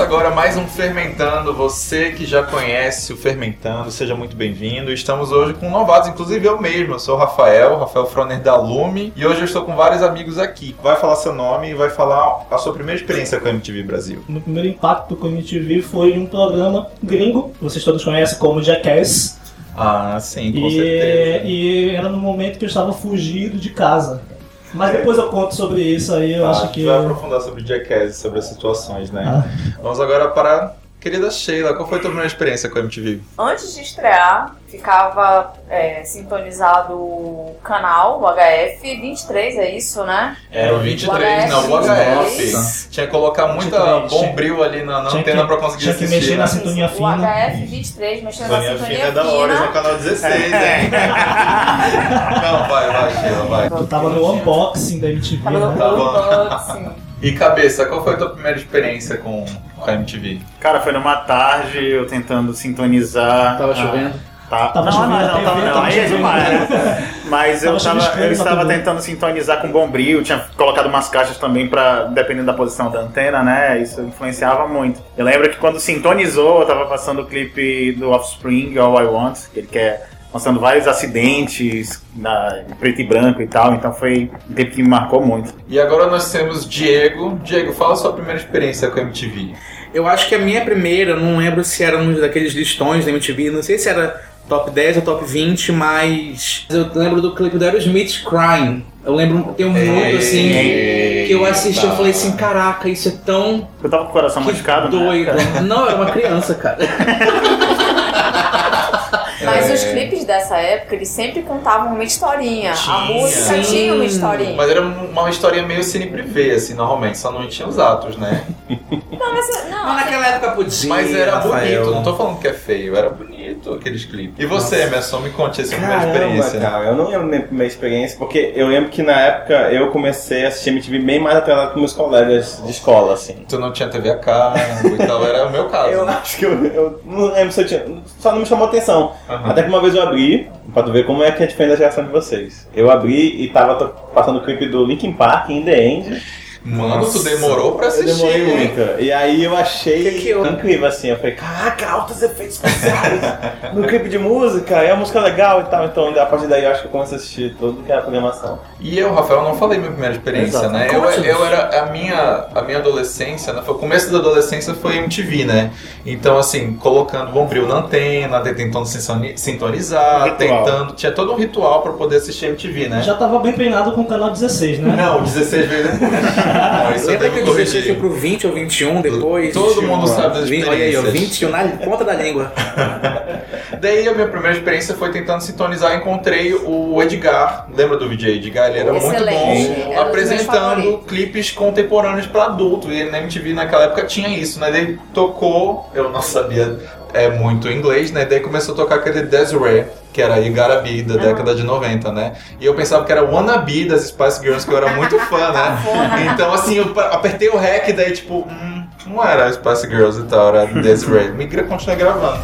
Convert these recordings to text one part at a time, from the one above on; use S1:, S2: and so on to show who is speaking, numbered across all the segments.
S1: Começa agora mais um Fermentando. Você que já conhece o Fermentando, seja muito bem-vindo. Estamos hoje com novatos, inclusive eu mesmo. Eu sou o Rafael, Rafael Froner da Lume. E hoje eu estou com vários amigos aqui. Vai falar seu nome e vai falar a sua primeira experiência com a MTV Brasil.
S2: Meu primeiro impacto com a MTV foi um programa gringo, vocês todos conhecem como Jackass.
S1: Ah, sim, com
S2: e,
S1: certeza.
S2: e era no momento que eu estava fugido de casa. Mas depois eu conto sobre isso aí, eu
S1: Ah,
S2: acho
S1: a gente
S2: que.
S1: vai aprofundar sobre Jackass, sobre as situações, né?
S2: Ah.
S1: Vamos agora para querida Sheila. Qual foi a tua primeira experiência com a MTV?
S3: Antes de estrear, ficava é, sintonizado o canal, o HF 23, é isso, né?
S1: Era o 23, não, o HF. Tinha que colocar muita
S2: 23, tinha-
S1: bombril ali na, na
S2: tinha
S1: antena
S2: que-
S1: pra conseguir
S2: tinha que
S1: assistir.
S2: mexer
S1: né?
S2: na sintonia
S3: O
S2: fina.
S3: HF 23, mexendo na
S1: Sintonia
S3: sintonia
S1: fina é da hora, esse é o canal 16, hein? Não, vai, vai, Sheila, vai.
S2: Eu tava no unboxing da MTV,
S3: Tava no
S2: né?
S1: Bom.
S3: unboxing.
S1: E cabeça, qual foi a tua primeira experiência com, com a MTV?
S4: Cara, foi numa tarde eu tentando sintonizar.
S5: Tava
S4: a-
S5: chovendo.
S4: Tá.
S2: Tava
S4: não, não, não,
S2: TV,
S4: tava, não,
S2: tava
S4: aí é demais, né? Mas eu,
S2: Tava
S4: tava, eu estava tentando sintonizar com bombril, tinha colocado umas caixas também pra, dependendo da posição da antena, né? Isso influenciava muito. Eu lembro que quando sintonizou, eu tava passando o clipe do Offspring, All I Want, que ele quer mostrando vários acidentes na, em preto e branco e tal, então foi um tempo que me marcou muito.
S1: E agora nós temos Diego. Diego, fala a sua primeira experiência com a MTV.
S5: Eu acho que a minha primeira, não lembro se era um daqueles listões da MTV, não sei se era top 10 ou top 20, mas eu lembro do clipe do Aerosmith Crying. Eu lembro, tenho muito assim, que eu assisti e falei assim, caraca, isso é tão
S4: Eu tava com o coração machucado, né?
S5: doido. Não, era uma criança, cara.
S3: Mas
S1: É.
S3: os clipes dessa época, eles sempre contavam uma historinha.
S1: Tinha.
S3: A música
S5: Sim.
S3: tinha uma historinha.
S1: Mas era uma história meio cine privê, assim, normalmente, só não tinha os atos, né?
S3: Não, mas não,
S5: Mas naquela época podia.
S1: Mas era
S5: Rafael.
S1: bonito, não tô falando que é feio, era bonito aqueles clipes. E você, Emerson, me conte essa primeira experiência.
S6: cara, eu não lembro minha primeira experiência, porque eu lembro que na época eu comecei a assistir MTV bem mais atrelado com meus colegas de escola, assim.
S1: Tu não tinha TV a cabo e tal, era o meu caso.
S6: Eu
S1: né?
S6: acho que eu, eu não lembro se eu tinha. Só não me chamou atenção.
S1: Aham.
S6: Até que uma vez eu abri, pra tu ver como é que é diferente da geração de vocês. Eu abri e tava passando o clipe do Linkin Park, In The End.
S1: Mano, tu demorou pra
S6: Eu
S1: assistir.
S6: demorei
S1: hein?
S6: muito. E aí eu achei
S5: Que que eu-
S6: incrível assim. Eu falei, caraca, altos efeitos especiais no clipe de música, é uma música legal e tal. Então a partir daí eu acho que eu comecei a assistir tudo que é a programação.
S1: E eu, Rafael, não falei minha primeira experiência,
S6: Exato.
S1: né? Eu,
S5: Conte-nos.
S1: eu era a minha a minha adolescência, né? Foi o começo da adolescência foi MTV, né? Então assim, colocando bombril na antena, tentando sintonizar,
S4: Ritual.
S1: tentando, tinha todo um ritual pra poder assistir MTV, né?
S2: Já tava bem treinado com o canal 16, né?
S1: Não, 16 vezes. Não, isso eu
S5: Lembra que o 16 foi
S1: corrigir.
S5: pro 20 ou 21 depois?
S1: Todo mundo sabe das
S5: Vinte- Olha aí, ó,
S1: experiências.
S5: 21 na ponta da língua.
S1: Daí a minha primeira experiência foi tentando sintonizar, encontrei o Edgar, lembra do VJ Edgar? Ele era
S3: Excelente,
S1: muito
S3: era
S1: bom
S3: meus
S1: apresentando clipes contemporâneos para adulto. E na MTV naquela época tinha isso, né? Daí tocou, eu não sabia é, muito inglês, né? Daí começou a tocar aquele Desiree, que era Be, da década de 90, né? E eu pensava que era Wannabe das Spice Girls, que eu era muito fã, né? Então assim, eu apertei o REC, daí tipo, hum, não era Spice Girls e tal, era Desiree. Me gra- continuei gravando.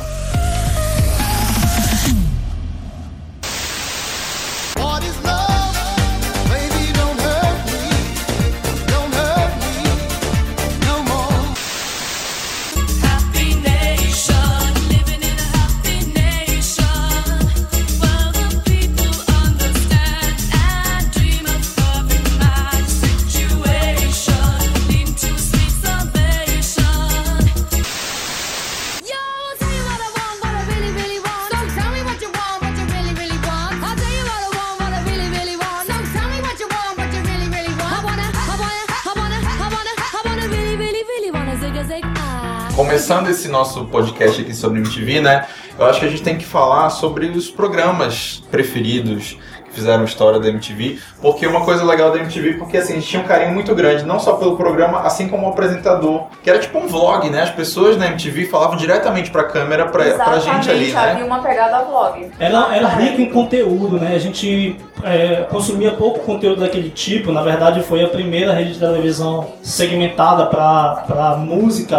S1: Podcast aqui sobre MTV, né? Eu acho que a gente tem que falar sobre os programas preferidos que fizeram história da MTV, porque uma coisa legal da MTV, porque assim, a gente tinha um carinho muito grande, não só pelo programa, assim como o apresentador, que era tipo um vlog, né? As pessoas na MTV falavam diretamente pra câmera, pra, pra gente ali,
S3: havia
S1: né?
S3: uma pegada vlog.
S2: Era, era rico em conteúdo, né? A gente é, consumia pouco conteúdo daquele tipo. Na verdade, foi a primeira rede de televisão segmentada para música,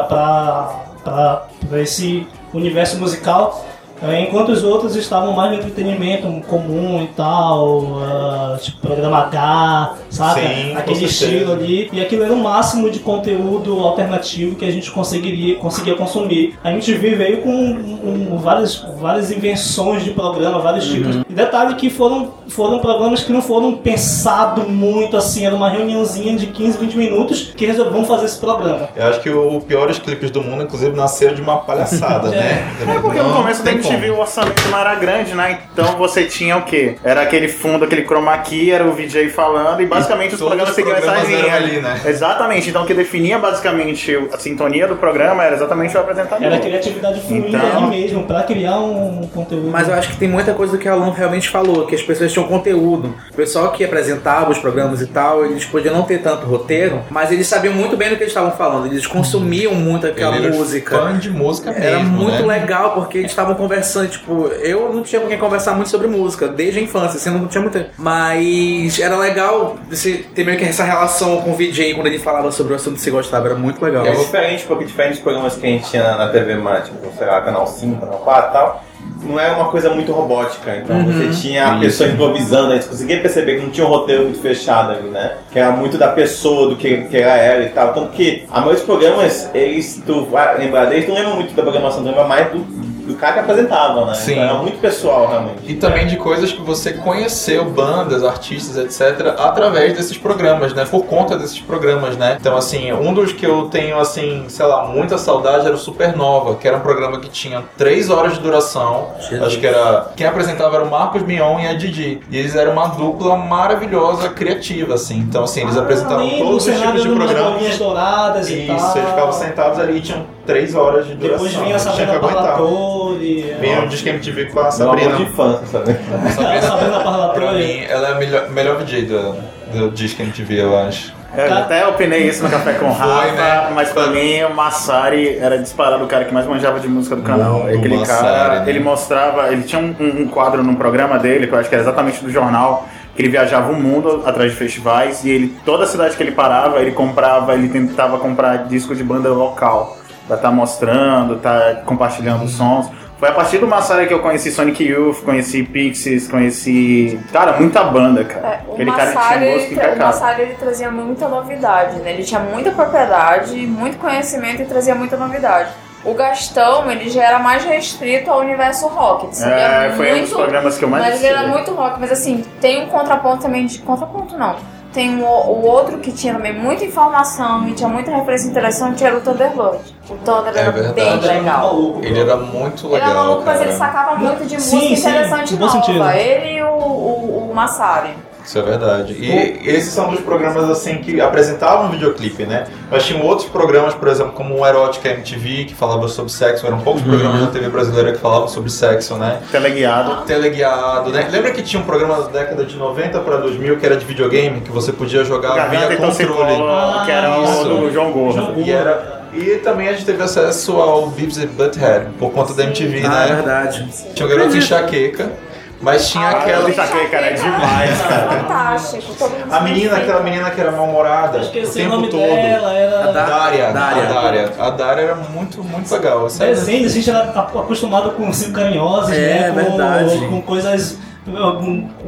S2: para esse universo musical. É, enquanto os outros estavam mais no entretenimento comum e tal, ah, tipo programa H, saca?
S1: Sim,
S2: Aquele estilo ali. E aquilo era o máximo de conteúdo alternativo que a gente conseguiria, conseguia consumir. A MTV veio com um- um- várias, várias invenções de programa, vários tipos. E detalhe que foram, foram programas que não foram pensados muito assim, era uma reuniãozinha de 15, 20 minutos que resolveram fazer esse programa.
S1: Eu acho que o piores clipes do mundo, inclusive, nasceu de uma palhaçada, né?
S4: É porque no começo da MTV
S1: como.
S4: o orçamento não era grande, né? Então você tinha o quê? Era aquele fundo, aquele chroma key, era o VJ falando e basicamente os
S1: todos
S4: programas
S1: os
S4: seguiam essa
S1: programas
S4: linha.
S1: ali, né?
S4: Exatamente. Então o que definia basicamente a sintonia do programa era exatamente o apresentador.
S2: Era a criatividade fluida
S4: Então-
S2: ali mesmo, pra criar um conteúdo.
S5: Mas eu acho que tem muita coisa do que o Alan realmente falou, que as pessoas tinham conteúdo. O pessoal que apresentava os programas e tal, eles podiam não ter tanto roteiro, mas eles sabiam muito bem do que eles estavam falando. Eles consumiam muito aquela
S1: Ele era
S5: música.
S1: Fã de música
S5: Era
S1: mesmo,
S5: muito
S1: né?
S5: legal porque eles estavam conversando, tipo, eu não tinha com quem conversar muito sobre música, desde a infância, assim, não tinha muito. Mas era legal você ter meio que essa relação com o VJ quando ele falava sobre o assunto que você gostava, era muito legal.
S6: É diferente, porque diferente dos programas que a gente tinha na TV mais, tipo, sei lá, canal 5, canal 4 e tal, não era uma coisa muito robótica. Então você tinha a pessoa improvisando, a gente conseguia perceber que não tinha um roteiro muito fechado ali, né? Que era muito da pessoa, do que, que ela era e tal. Tanto que a maioria dos programas, eles, tu vai lembrar deles, não lembra muito da programação, tu lembra mais do, do cara que apresentava, né?
S1: Sim.
S6: Então era muito pessoal, realmente.
S1: E também de coisas que você conheceu, bandas, artistas, etc., através desses programas, né? Por conta desses programas, né? Então, assim, um dos que eu tenho, assim, sei lá, muita saudade era o Supernova, que era um programa que tinha três horas de duração.
S5: Jesus.
S1: Acho que era. Quem apresentava era o Marcos Mion e a Didi. E eles eram uma dupla maravilhosa, criativa, assim. Então, assim, eles apresentavam
S2: Além
S1: todos
S2: do
S1: os tipos de programas.
S2: bolinhas douradas e
S1: Isso,
S2: tal.
S1: eles ficavam sentados ali e tinham três horas de duração.
S2: Depois vinha a Sabrina. Parlatore.
S1: Vinha o Disque MTV com a Sabrina.
S6: amor de infância, sabe?
S2: A Sabrina
S1: Pra
S2: Parlatore.
S1: mim, ela é a melhor, melhor VJ do, do Disque MTV, eu acho.
S4: Eu até opinei isso no Café com Rafa,
S1: né?
S4: mas pra mim o Massari era disparado o cara que mais manjava de música do canal.
S1: Muito
S4: Aquele
S1: Massari,
S4: cara,
S1: né?
S4: ele mostrava, ele tinha um, um- um quadro num programa dele, que eu acho que era exatamente do jornal, que ele viajava o mundo atrás de festivais e ele, toda cidade que ele parava, ele comprava, ele tentava comprar disco de banda local, pra estar mostrando, tá compartilhando os sons. Foi a partir do Massari que eu conheci Sonic Youth, conheci Pixies, conheci. Cara, muita banda, cara.
S3: É, o
S4: Aquele cara que tinha
S3: Massari, ele, o. Massari ele trazia muita novidade, né? Ele tinha muita propriedade, muito conhecimento e trazia muita novidade. O Gastão, ele já era mais restrito ao universo rock. Ele sabia
S4: É, foi um dos
S3: muito,
S4: programas que eu mais
S3: Mas ele era muito rock, mas assim, tem um contraponto também de. Contraponto não. Tem um, o outro que tinha também muita informação e tinha muita referência interessante, era o Thunderbird. O Thunder
S1: É
S3: era
S1: verdade.
S3: bem
S2: Era
S3: legal.
S2: maluco.
S1: Ele era muito
S3: Ele
S1: legal.
S3: era maluco, mas
S1: cara.
S3: ele sacava muito de
S2: Sim,
S3: música
S2: sim,
S3: interessante
S2: bom
S3: nova.
S2: sentido.
S3: Ele e o, o, o Massari.
S1: Isso é verdade. E esses são dos programas assim que apresentavam videoclipe, né? Mas tinham outros programas, por exemplo, como o Erótica MTV, que falava sobre sexo. Eram poucos programas da TV brasileira que falavam sobre sexo, né?
S4: Teleguiado.
S1: Teleguiado, né? Lembra que tinha um programa da década de 90 para 2000 que era de videogame, que você podia jogar
S4: Garganta
S1: via controle.
S4: que era o
S1: Isso.
S4: do João Gordo.
S1: E era e também a gente teve acesso ao Beavis and Butthead por conta da MTV,
S5: Ah, é
S1: né?
S5: verdade.
S1: Tinha o Garoto Enxaqueca, mas tinha
S3: Ah,
S1: aquela
S4: Isso aqui, cara, é demais, cara.
S3: Fantástico.
S1: A menina, aquela menina que era mal-humorada
S2: Eu
S1: o
S2: esqueci o
S1: tempo
S2: nome
S1: todo.
S2: dela,
S5: A
S2: era.
S5: da-
S1: Dária,
S5: Dária.
S1: A Dária. A Dária era muito, muito legal. É-
S2: Desenho, a gente era acostumado com cinco carinhosos,
S5: É,
S2: né? Com,
S5: verdade.
S2: com coisas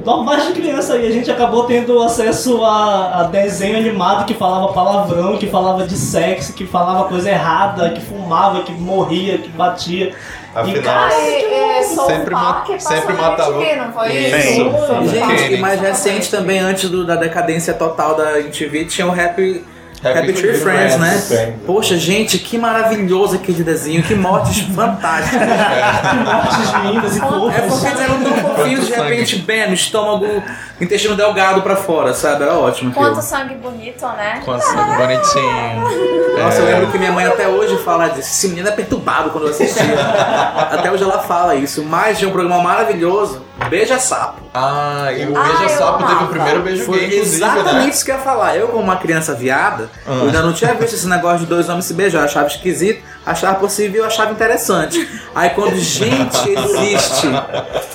S2: normais de criança e a gente acabou tendo acesso a, a desenho animado que falava palavrão, que falava de sexo, que falava coisa errada, que fumava, que morria, que batia.
S1: Afinal,
S3: é, é,
S1: Sempre ma- sempre matava-
S3: não foi
S1: Isso.
S5: Gente, e mais recente também, antes do- da decadência total da MTV, tinha o Happy, Happy, Tree Friends, né?
S6: Friends.
S5: Poxa, gente, que maravilhoso aquele desenho, que mortes fantásticas.
S2: Que mortes lindas e
S5: É porque
S2: fofas.
S5: eles eram tão fofinhos, de repente, bem, no estômago, intestino delgado pra fora, sabe? Era ótimo. aquilo.
S3: Quanto sangue bonito, né?
S1: com esse bonitinho.
S5: Nossa, eu
S1: É.
S5: lembro que minha mãe até hoje fala disso. Esse menino é perturbado quando eu assistia. até hoje ela fala isso. Mas tinha um programa maravilhoso, Beija Sapo.
S1: Ah, e o
S3: Ah,
S1: Beija
S3: eu
S1: Sapo teve o primeiro beijo
S5: Foi
S1: gay, inclusive,
S5: exatamente
S1: né?
S5: isso que eu ia falar. Eu, como uma criança viada,
S1: Ah.
S5: eu ainda não tinha visto esse negócio de dois homens se beijar. Eu achava esquisito, achava possível, eu achava interessante. Aí quando, gente, existe.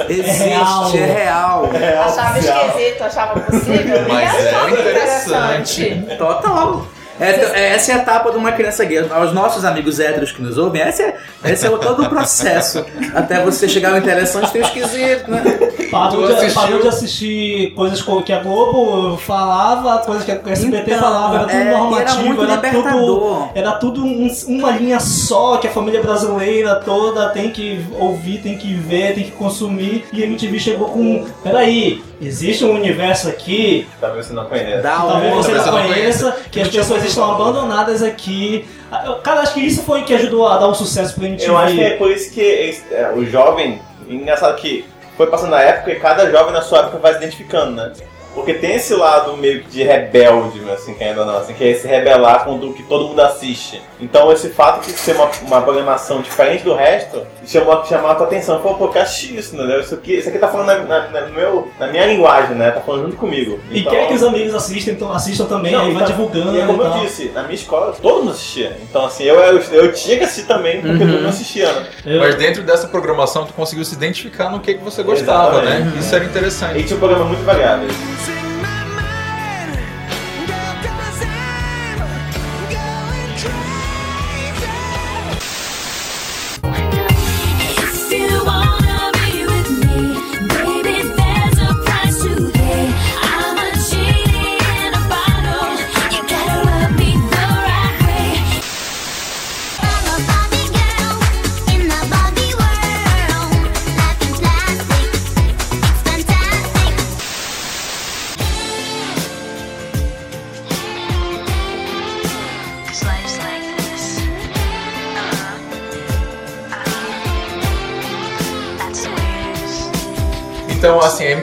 S5: Existe, é real.
S3: Achava esquisito, achava possível.
S1: Mas
S3: E
S1: é
S3: achava
S1: interessante.
S5: Total. É, é, essa é a etapa de uma criança gay. Aos nossos amigos héteros que nos ouvem, esse é, esse é o- todo o processo. Até você chegar ao interessante, tem o esquisito, né?
S2: Parou de, parou de assistir coisas co- que a Globo falava, coisas que a SBT
S5: Então,
S2: falava, era tudo
S5: é, era
S2: normativo, era,
S5: libertador.
S2: tudo, era tudo um- uma linha só, que a família brasileira toda tem que ouvir, tem que ver, tem que consumir. E a MTV chegou com, peraí, existe um universo aqui
S6: Talvez você não conheça.
S2: Talvez
S5: onda.
S2: você não conheça, que as pessoas estão abandonadas aqui. Cara, acho que isso foi o que ajudou a dar um sucesso pra MTV.
S6: Eu acho que é por isso que é, o jovem, engraçado que foi passando a época e cada jovem na sua época vai se identificando, né? Porque tem esse lado meio que de rebelde, assim, que ainda não, assim, que é se rebelar com o que todo mundo assiste. Então esse fato de ser uma, uma programação diferente do resto chamou, chamou a tua atenção. Pô, pô, que assisti isso, né? Isso aqui, isso aqui tá falando na, na- meu, na minha linguagem, né? Tá falando junto comigo.
S2: E
S6: Então-
S2: quer que os amigos assistam, então, assistam também,
S6: Não,
S2: aí vai
S6: então,
S2: divulgando.
S6: E é como
S2: e
S6: eu
S2: tal.
S6: disse, na minha escola todo mundo assistia. Então assim, eu, eu, eu tinha que assistir também, porque todo mundo assistia, né?
S2: Eu-
S1: Mas dentro dessa programação tu conseguiu se identificar no que, que você gostava,
S6: Exatamente.
S1: né? Isso era interessante.
S6: E tinha um programa muito variado.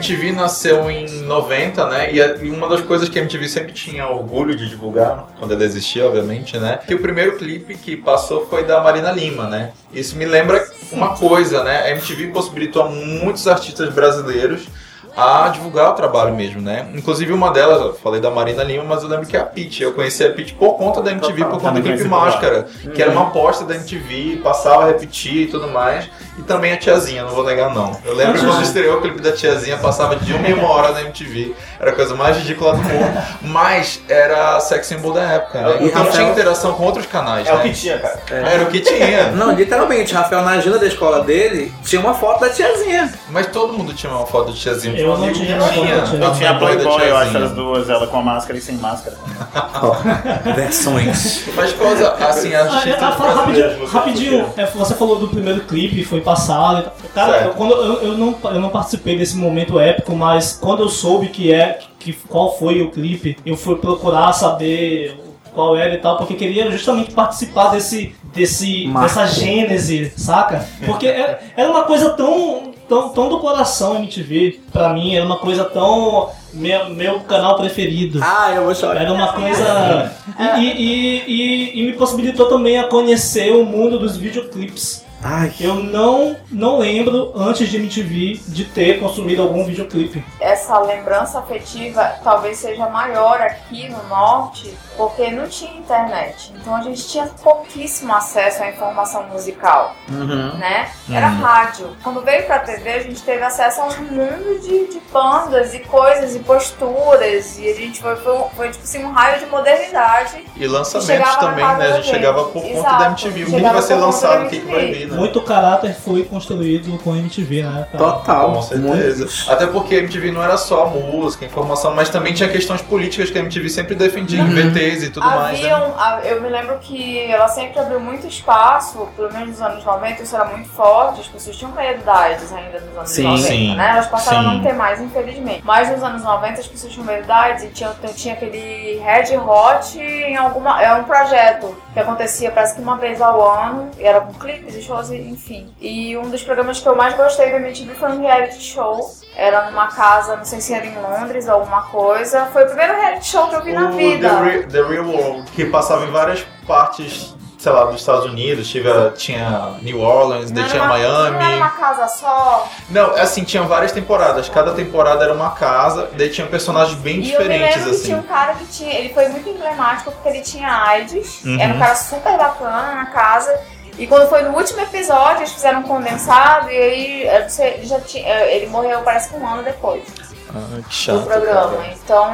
S1: MTV nasceu em 90, né? E, uma das coisas que a MTV sempre tinha orgulho de divulgar, quando ela existia, obviamente, né? Que o primeiro clipe que passou foi da Marina Lima, né? Isso me lembra uma coisa, né? A MTV possibilitou a muitos artistas brasileiros a divulgar o trabalho mesmo, né? Inclusive uma delas, eu falei da Marina Lima, mas eu lembro que é a Pitty. Eu conheci a Pitty por conta da MTV, por conta do clipe. Máscara, que era uma aposta da MTV, passava a repetir e tudo mais. E também a Tiazinha, não vou negar não. Eu lembro quando estreou o clipe da Tiazinha, passava de uma em uma hora na MTV. Era a coisa mais ridícula do mundo. Mas era sex symbol da época, né?
S6: E
S1: Então
S5: Rafael-
S1: tinha interação com outros canais,
S6: É o
S1: né?
S6: que tinha, cara.
S1: Era o que tinha.
S5: Não, literalmente, Rafael, na agenda da escola dele, tinha uma foto da tiazinha.
S1: Mas todo mundo tinha uma foto de Tiazinha.
S2: Eu não tinha.
S4: Eu tinha a
S1: Playboy
S4: eu acho
S1: Tiazinha.
S4: as duas, ela com a máscara e sem máscara.
S5: Versões.
S1: Mas coisa, assim,
S2: Ah,
S1: artistas
S2: é, ah, rapidinho,
S1: você
S2: rapidinho é, você falou do primeiro clipe, foi passado. e tal. Cara, eu, quando, eu, eu não, eu não participei desse momento épico, mas quando eu soube que é, que, qual foi o clipe, eu fui procurar saber qual era e tal, porque queria justamente participar desse, desse,
S5: Marco.
S2: dessa gênese, saca? Porque é- era uma coisa tão, tão, tão do coração MTV, pra mim, era uma coisa tão. Meu, meu canal preferido.
S5: Ah, eu vou chorar.
S2: Era uma coisa. E, e, e- e me possibilitou também a conhecer o mundo dos videoclipes.
S5: Ai,
S2: Eu não, não lembro, antes de MTV, de ter consumido algum videoclipe.
S3: essa lembrança afetiva talvez seja maior aqui no norte, porque não tinha internet. Então a gente tinha pouquíssimo acesso à informação musical,
S5: Uhum.
S3: né? Era rádio. Quando veio pra TV, a gente teve acesso a um mundo de, de bandas e coisas e posturas. E a gente foi, foi, um- foi tipo assim, um raio de modernidade.
S1: E lançamentos também, né? A gente
S3: gente.
S1: chegava por conta da MTV. O que vai ser lançado, o que, vai vir, né?
S2: Muito caráter foi construído com MTV, né? cara?
S5: Total.
S1: Com certeza. Até porque a MTV não era só música, informação, mas também tinha questões políticas que a MTV sempre defendia, em VTs e tudo mais, né?
S3: A- eu me lembro que ela sempre abriu muito espaço, pelo menos nos anos 90, isso era muito forte, as pessoas tinham variedades ainda nos anos
S5: Sim,
S3: 90,
S1: sim,
S3: né? Elas passaram a
S1: sim.
S3: não ter mais, infelizmente. Mas nos anos 90 as pessoas tinham variedades e tinha, tinha aquele Red Hot em alguma. É um projeto que acontecia parece que uma vez ao ano, e era com clipes e shows, enfim. E um dos programas que eu mais gostei da MTV foi um reality show. Era numa casa, não sei se era em Londres, alguma coisa. Foi o primeiro reality show que eu vi na
S1: O
S3: vida.
S1: The, Re- The Real World, que passava em várias partes, sei lá, dos Estados Unidos. Tinha, tinha New Orleans, daí
S3: Não
S1: tinha
S3: uma- Não era
S1: Miami.
S3: uma casa só.
S1: Não, assim, tinha várias temporadas. Cada temporada era uma casa, daí tinha personagens bem
S3: E eu
S1: diferentes,
S3: que
S1: assim.
S3: tinha um cara que tinha. Ele foi muito emblemático porque ele tinha AIDS.
S1: Uhum.
S3: Era um cara super bacana na casa. E quando foi no último episódio, eles fizeram um condensado e aí ele já tinha, eh, ele morreu parece que um ano depois
S1: Ah, que
S3: do
S1: chato.
S3: programa.
S1: cara.
S3: Então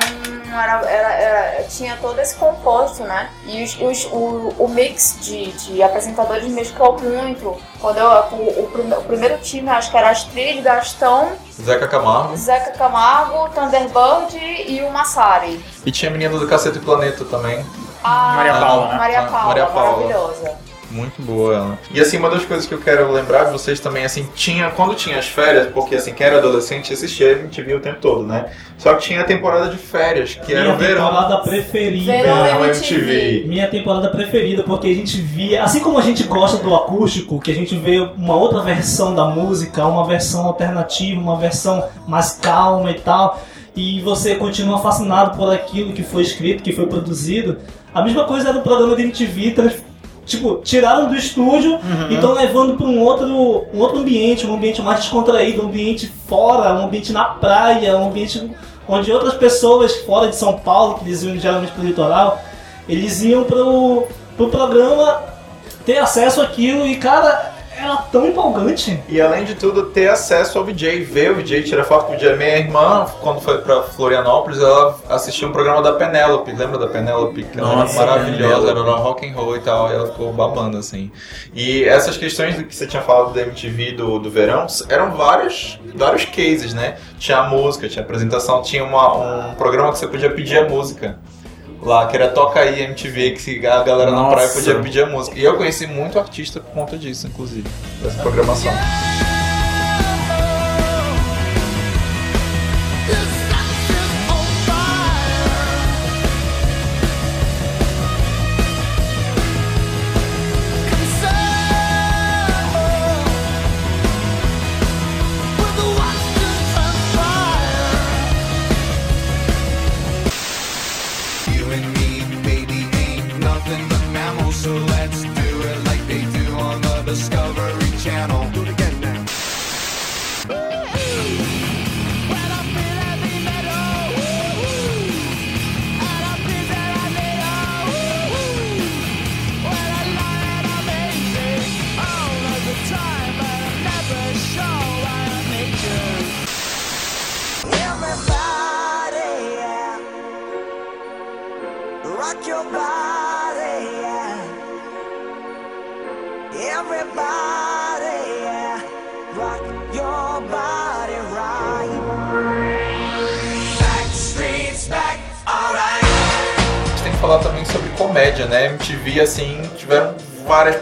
S3: era, era- era- tinha todo esse composto, né? E os- os- o, o mix de, de apresentadores mesclou muito. Quando eu, o, o prime- o primeiro time, acho que era Astrid, Gastão,
S1: Zeca Camargo.
S3: Zeca Camargo, Thunderbird e o Massari.
S1: E tinha a menina do Cacete Planeta também.
S3: A
S4: Maria Paula, né?
S3: Maria
S1: Ah,
S3: Paula,
S1: Maria Paula.
S3: maravilhosa.
S1: Muito boa ela. E assim, uma das coisas que eu quero lembrar de vocês também, assim, tinha, quando tinha as férias, porque assim, quem era adolescente assistia a MTV o tempo todo, né? Só que tinha a temporada de férias, que era
S2: Minha
S1: o verão.
S2: temporada preferida.
S3: Verão
S1: Verão
S3: MTV.
S1: MTV.
S2: Minha temporada preferida, porque a gente via, assim como a gente gosta do acústico, que a gente vê uma outra versão da música, uma versão alternativa, uma versão mais calma e tal, e você continua fascinado por aquilo que foi escrito, que foi produzido. A mesma coisa era o programa da MTV, tipo, tiraram do estúdio e estão levando para um outro, um outro ambiente, um ambiente mais descontraído, um ambiente fora, um ambiente na praia, um ambiente onde outras pessoas fora de São Paulo, que eles iam geralmente pro litoral, eles iam pro, pro programa ter acesso àquilo e, cara, era tão empolgante.
S1: E além de tudo, ter acesso ao VJ, ver o VJ, tirar foto com o VJ. Minha irmã, quando foi pra Florianópolis, ela assistiu um programa da Penélope. Lembra da Penélope? Que ela
S4: Nossa,
S1: era maravilhosa, era rock and roll e tal. E ela ficou babando, assim. E essas questões do que você tinha falado da MTV do, do verão, eram vários, vários cases, né? Tinha a música, tinha a apresentação, tinha uma, um programa que você podia pedir a música. Lá, que era Toca aí MTV, que a galera na
S4: Nossa.
S1: praia podia pedir a música. E eu conheci muito artista por conta disso, inclusive, dessa programação.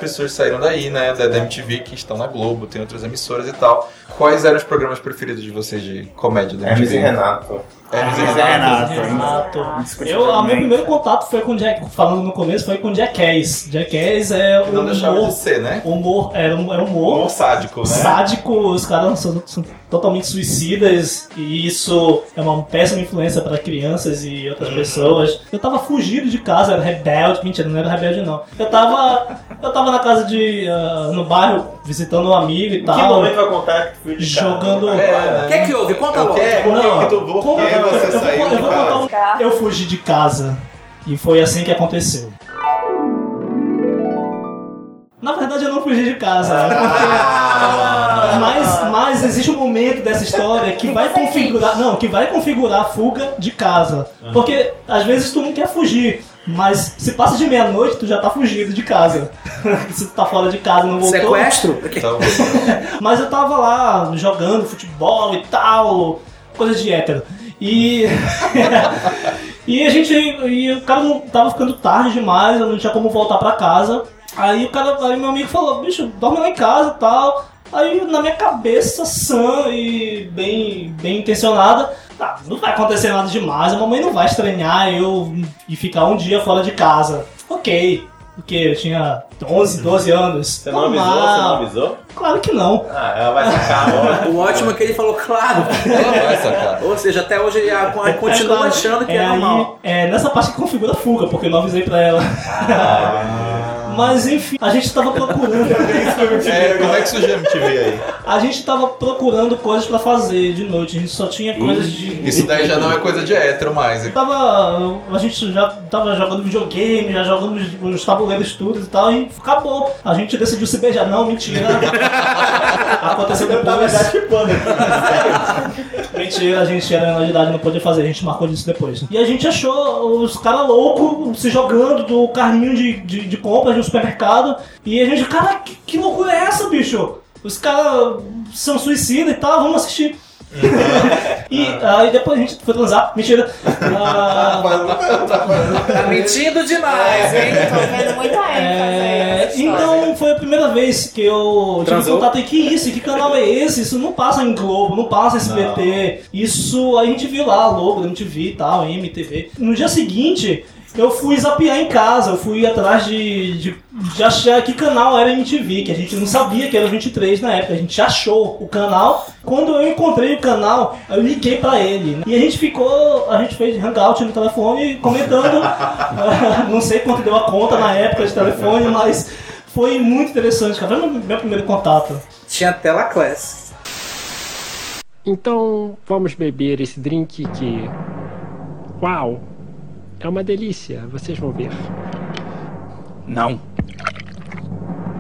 S1: Pessoas saíram daí, né? Da, da MTV que estão na Globo, tem outras emissoras e tal. Quais eram os programas preferidos de vocês de comédia da MTV?
S6: Renato.
S1: Hermes e
S4: Hermes e
S1: Renato.
S4: Renato.
S2: Renato. Eu, o meu primeiro contato foi com Jack, falando no começo, foi com Jackass. Jackass é o
S1: Não deixava de ser, né?
S2: humor, era um, é humor
S1: Humor sádico, né?
S2: sádico, os caras são, são totalmente suicidas e isso é uma péssima influência para crianças e outras
S1: Uhum.
S2: pessoas. Eu tava fugido de casa, era rebelde, mentira, não era rebelde não. Eu tava, eu tava na casa de, ah, no bairro, visitando um amigo e
S6: Em que
S2: tal,
S6: momento vai contar que tu foi de casa?
S2: jogando...
S1: É?
S5: O que é que houve? Conta
S1: O
S5: logo.
S1: que é? Que que tu
S2: eu,
S1: você
S2: eu vou-
S1: saiu
S2: eu
S1: de
S2: um-
S3: casa?
S2: Eu fugi de casa e foi assim que aconteceu. Na verdade, eu não fugi de casa. Porque- mas, mas existe um momento dessa história que vai configurar, não, que vai configurar a fuga de casa. Porque às vezes tu não quer fugir, mas se passa de meia-noite, tu já tá fugindo de casa. se tu tá fora de casa, e não voltou.
S5: Sequestro?
S2: Mas eu tava lá jogando futebol e tal, coisa de hétero. E. e a gente. E o cara tava ficando tarde demais, eu não tinha como voltar pra casa. Aí o cara, aí meu amigo falou, bicho, dorme lá em casa e tal. Aí na minha cabeça, sã e bem, bem intencionada, tá, não vai acontecer nada demais, a mamãe não vai estranhar eu e ficar um dia fora de casa. Ok. Porque eu tinha 11, 12 anos.
S6: Você não avisou? Você não avisou?
S2: Claro que não.
S6: Ah, ela vai sacar agora.
S5: O ótimo é que ele falou, claro.
S1: ela vai sacar.
S5: Ou seja, até hoje ele
S2: É
S5: continua
S2: claro.
S5: achando que é,
S2: é aí,
S5: normal.
S2: é nessa parte que configura a fuga, porque eu não avisei pra ela. Mas enfim, a gente tava procurando.
S1: É, como é que surgiu a MTV aí?
S2: A gente tava procurando coisas pra fazer de noite, a gente só tinha coisas de.
S1: Isso daí já não é coisa de hétero mais.
S2: Tava, a gente já tava jogando videogame, já jogamos os tabuleiros tudo e tal, e acabou. A gente decidiu se beijar. Não, mentira. Aconteceu depois. Mentira, a gente era menor de idade, não podia fazer, a gente marcou disso depois. E a gente achou os caras loucos se jogando do carrinho de, de, de compras supermercado. E a gente, cara, que, que loucura é essa, bicho? Os caras são suicidas e tal, vamos assistir. e aí depois a gente foi transar, mentira. Ah,
S5: Tá mentindo demais, hein?
S3: Tô vendo muita ênfase
S2: É, então foi a primeira vez que eu tive
S5: Transou?
S2: contato e que isso, que canal é esse? Isso não passa em Globo, não passa SBT. Isso a gente viu lá, logo, MTV e tal, MTV. No dia seguinte, eu fui zapear em casa, eu fui atrás de, de, de achar que canal era MTV, que a gente não sabia que era 23 na época, a gente achou o canal. Quando eu encontrei o canal, eu liguei pra ele. né? E a gente ficou, a gente fez hangout no telefone comentando. não sei quanto deu a conta na época de telefone, mas foi muito interessante, cara. Foi meu, meu primeiro contato.
S5: Tinha tela class.
S7: Então vamos beber esse drink que. Uau! É uma delícia, vocês vão ver.
S8: Não.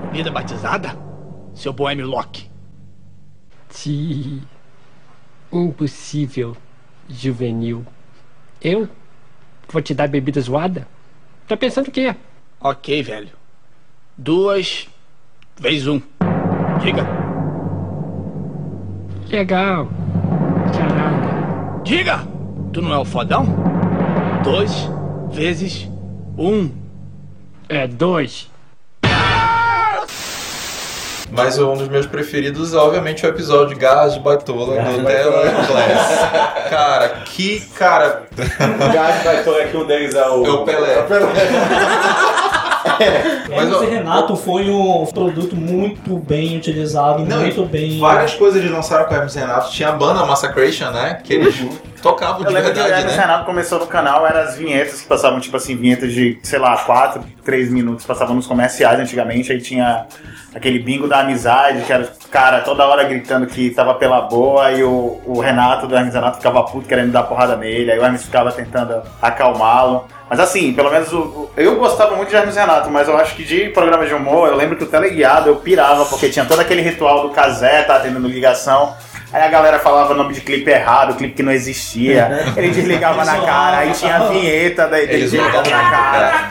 S8: Comida batizada? Seu boêmio Locke.
S7: Ti. Impossível, juvenil. Eu? Vou te dar bebida zoada? Tá pensando o quê?
S8: Ok, velho. Duas vezes um. Diga.
S7: Legal. Caralho.
S8: Diga! Tu não é o fodão? Dois vezes um.
S7: É dois.
S1: Mas um dos meus preferidos, obviamente, é o episódio de Garras de Baitola do Tela Glass. Cara, que cara.
S6: O Gás vai ter aqui, um deles é o.
S1: É o Pelé. Mas,
S2: Mas
S1: ó,
S2: e Renato foi um produto muito bem utilizado,
S1: Não,
S2: muito bem.
S1: várias coisas eles lançaram com o Hermes Renato. Tinha a banda Massacration, né? Que eles tocavam
S4: Eu
S1: de
S4: lembro que o
S1: verdade,
S4: Hermes
S1: né?
S4: Renato começou no canal, eram as vinhetas que passavam, tipo assim, vinhetas de, sei lá, 4, 3 minutos, passavam nos comerciais antigamente, aí tinha aquele bingo da amizade, que era, cara, toda hora gritando que tava pela boa, e o, o Renato do Hermes Renato ficava puto querendo dar porrada nele, aí o Hermes ficava tentando acalmá-lo. Mas assim, pelo menos o, o- eu gostava muito de Hermes Renato, mas eu acho que de programa de humor, eu lembro que o teleguiado eu pirava, porque tinha todo aquele ritual do casé, tá atendendo ligação. Aí a galera falava nome de clipe errado, clipe que não existia. Ele desligava na cara, aí tinha a vinheta da- desligando
S1: zoavam
S4: na cara.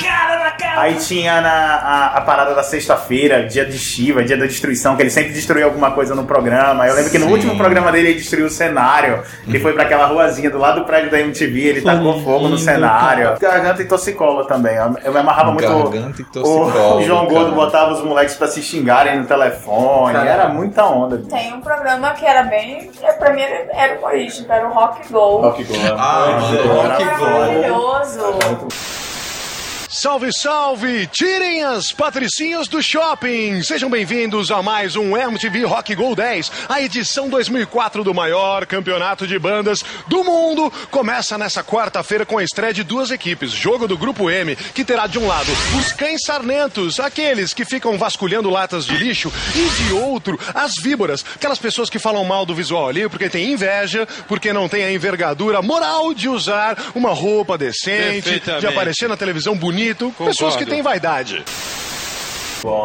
S2: Cara, cara!
S4: Aí tinha na, a, a parada da sexta-feira, dia de Shiva, dia da destruição, que ele sempre destruía alguma coisa no programa. Eu lembro que no
S1: Sim.
S4: último programa dele ele destruiu o cenário. Ele foi pra aquela ruazinha do lado do prédio da MTV, ele
S2: Foi
S4: tacou fogo no cenário. Garganta e torcicola também. Eu, me amarrava muito.
S1: Garganta e
S4: O,
S1: torcicola,
S4: o João
S1: cara.
S4: Gordo botava os moleques pra se xingarem no telefone. Era muita onda. bicho.
S3: Tem um programa que era bem. é, Pra mim era, era humorístico, era o Rock Go.
S6: Rock Go.
S1: Ah, mano, Rock
S3: Era
S1: Go.
S3: maravilhoso.
S9: Salve, salve! Tirem as patricinhas do shopping! Sejam bem-vindos a mais um MTV Rock Go 10. A edição 2004 do maior campeonato de bandas do mundo começa nessa quarta-feira com a estreia de duas equipes. Jogo do Grupo M, que terá de um lado os cães sarnentos, aqueles que ficam vasculhando latas de lixo, e de outro, as víboras, aquelas pessoas que falam mal do visual ali porque tem inveja, porque não tem a envergadura moral de usar uma roupa decente, de aparecer na televisão bonito, pessoas que têm vaidade.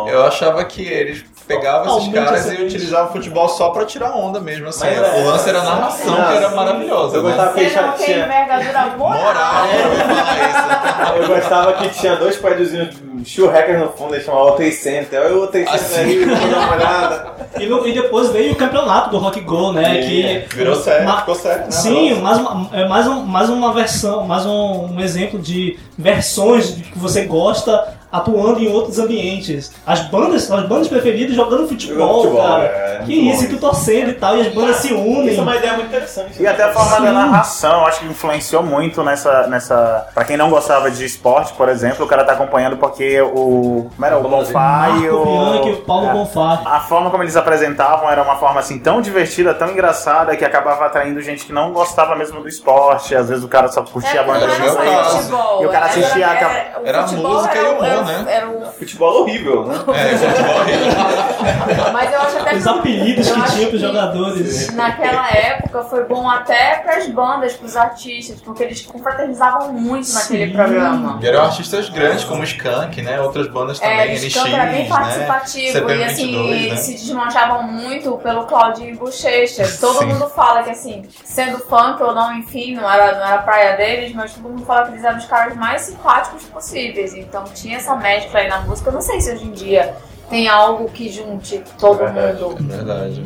S1: Eu achava que eles pegavam esses caras e
S2: excelente.
S1: utilizavam o futebol só pra tirar onda mesmo, assim.
S6: Mas é-
S1: o lance era a narração, que era maravilhosa,
S6: Eu
S1: né?
S6: gostava que tinha, tinha-
S3: envergadura moral.
S1: Moral, eu ia falar
S6: eu gostava que tinha dois prédiozinhos churrecas no fundo, eles chamavam o Trade Center. Aí o Trade Center
S1: Assim.
S6: olhada.
S2: E, no- e depois veio o campeonato do Rock Go, né? que
S1: Virou sério,
S2: Ma-
S1: ficou sério, né?
S2: Sim, mais uma, é mais, um, mais uma versão, mais um, um exemplo de versões que você gosta atuando em outros ambientes. As bandas, as bandas preferidas jogando futebol,
S6: futebol,
S2: cara.
S6: é,
S2: que isso, e tu torcendo e tal, e as bandas se unem.
S6: Isso é uma ideia muito interessante.
S4: E até a forma da
S2: Sim.
S4: narração, eu acho que influenciou muito nessa, nessa. Pra quem não gostava de esporte, por exemplo, o cara tá acompanhando porque o. Como era? O Bonfá e
S2: Marco Bianchi
S4: o.
S2: o Paulo
S4: é.
S2: Bonfá.
S4: A forma como eles apresentavam era uma forma assim tão divertida, tão engraçada, que acabava atraindo gente que não gostava mesmo do esporte. Às vezes o cara só curtia a
S3: Era,
S4: banda de
S3: era futebol.
S4: E o cara assistia
S3: era, era, o
S1: Era a
S3: futebol
S1: música
S3: era,
S1: e o humor,
S3: era
S1: né?
S3: era o
S6: Futebol horrível, né?
S1: É, futebol horrível.
S3: Mas eu acho até
S2: Os apelidos que tinha pros jogadores.
S3: Naquela época foi bom até pras bandas, pros artistas, porque eles confraternizavam muito naquele
S2: Sim.
S3: programa.
S1: E eram artistas grandes, como Skank, né? Outras bandas também,
S3: É,
S1: NX,
S3: eles cantam era bem
S1: né?
S3: participativo e assim,
S1: CPM22, né?
S3: se desmanchavam muito pelo Claudinho Bochecha. Todo
S1: Sim.
S3: mundo fala que assim, sendo funk ou não, enfim, não era, não era a praia deles, mas todo mundo fala que eles eram os caras mais simpáticos possíveis. Então tinha essa mescla aí na música. Eu não sei se hoje em dia tem algo que junte todo mundo.
S1: É verdade.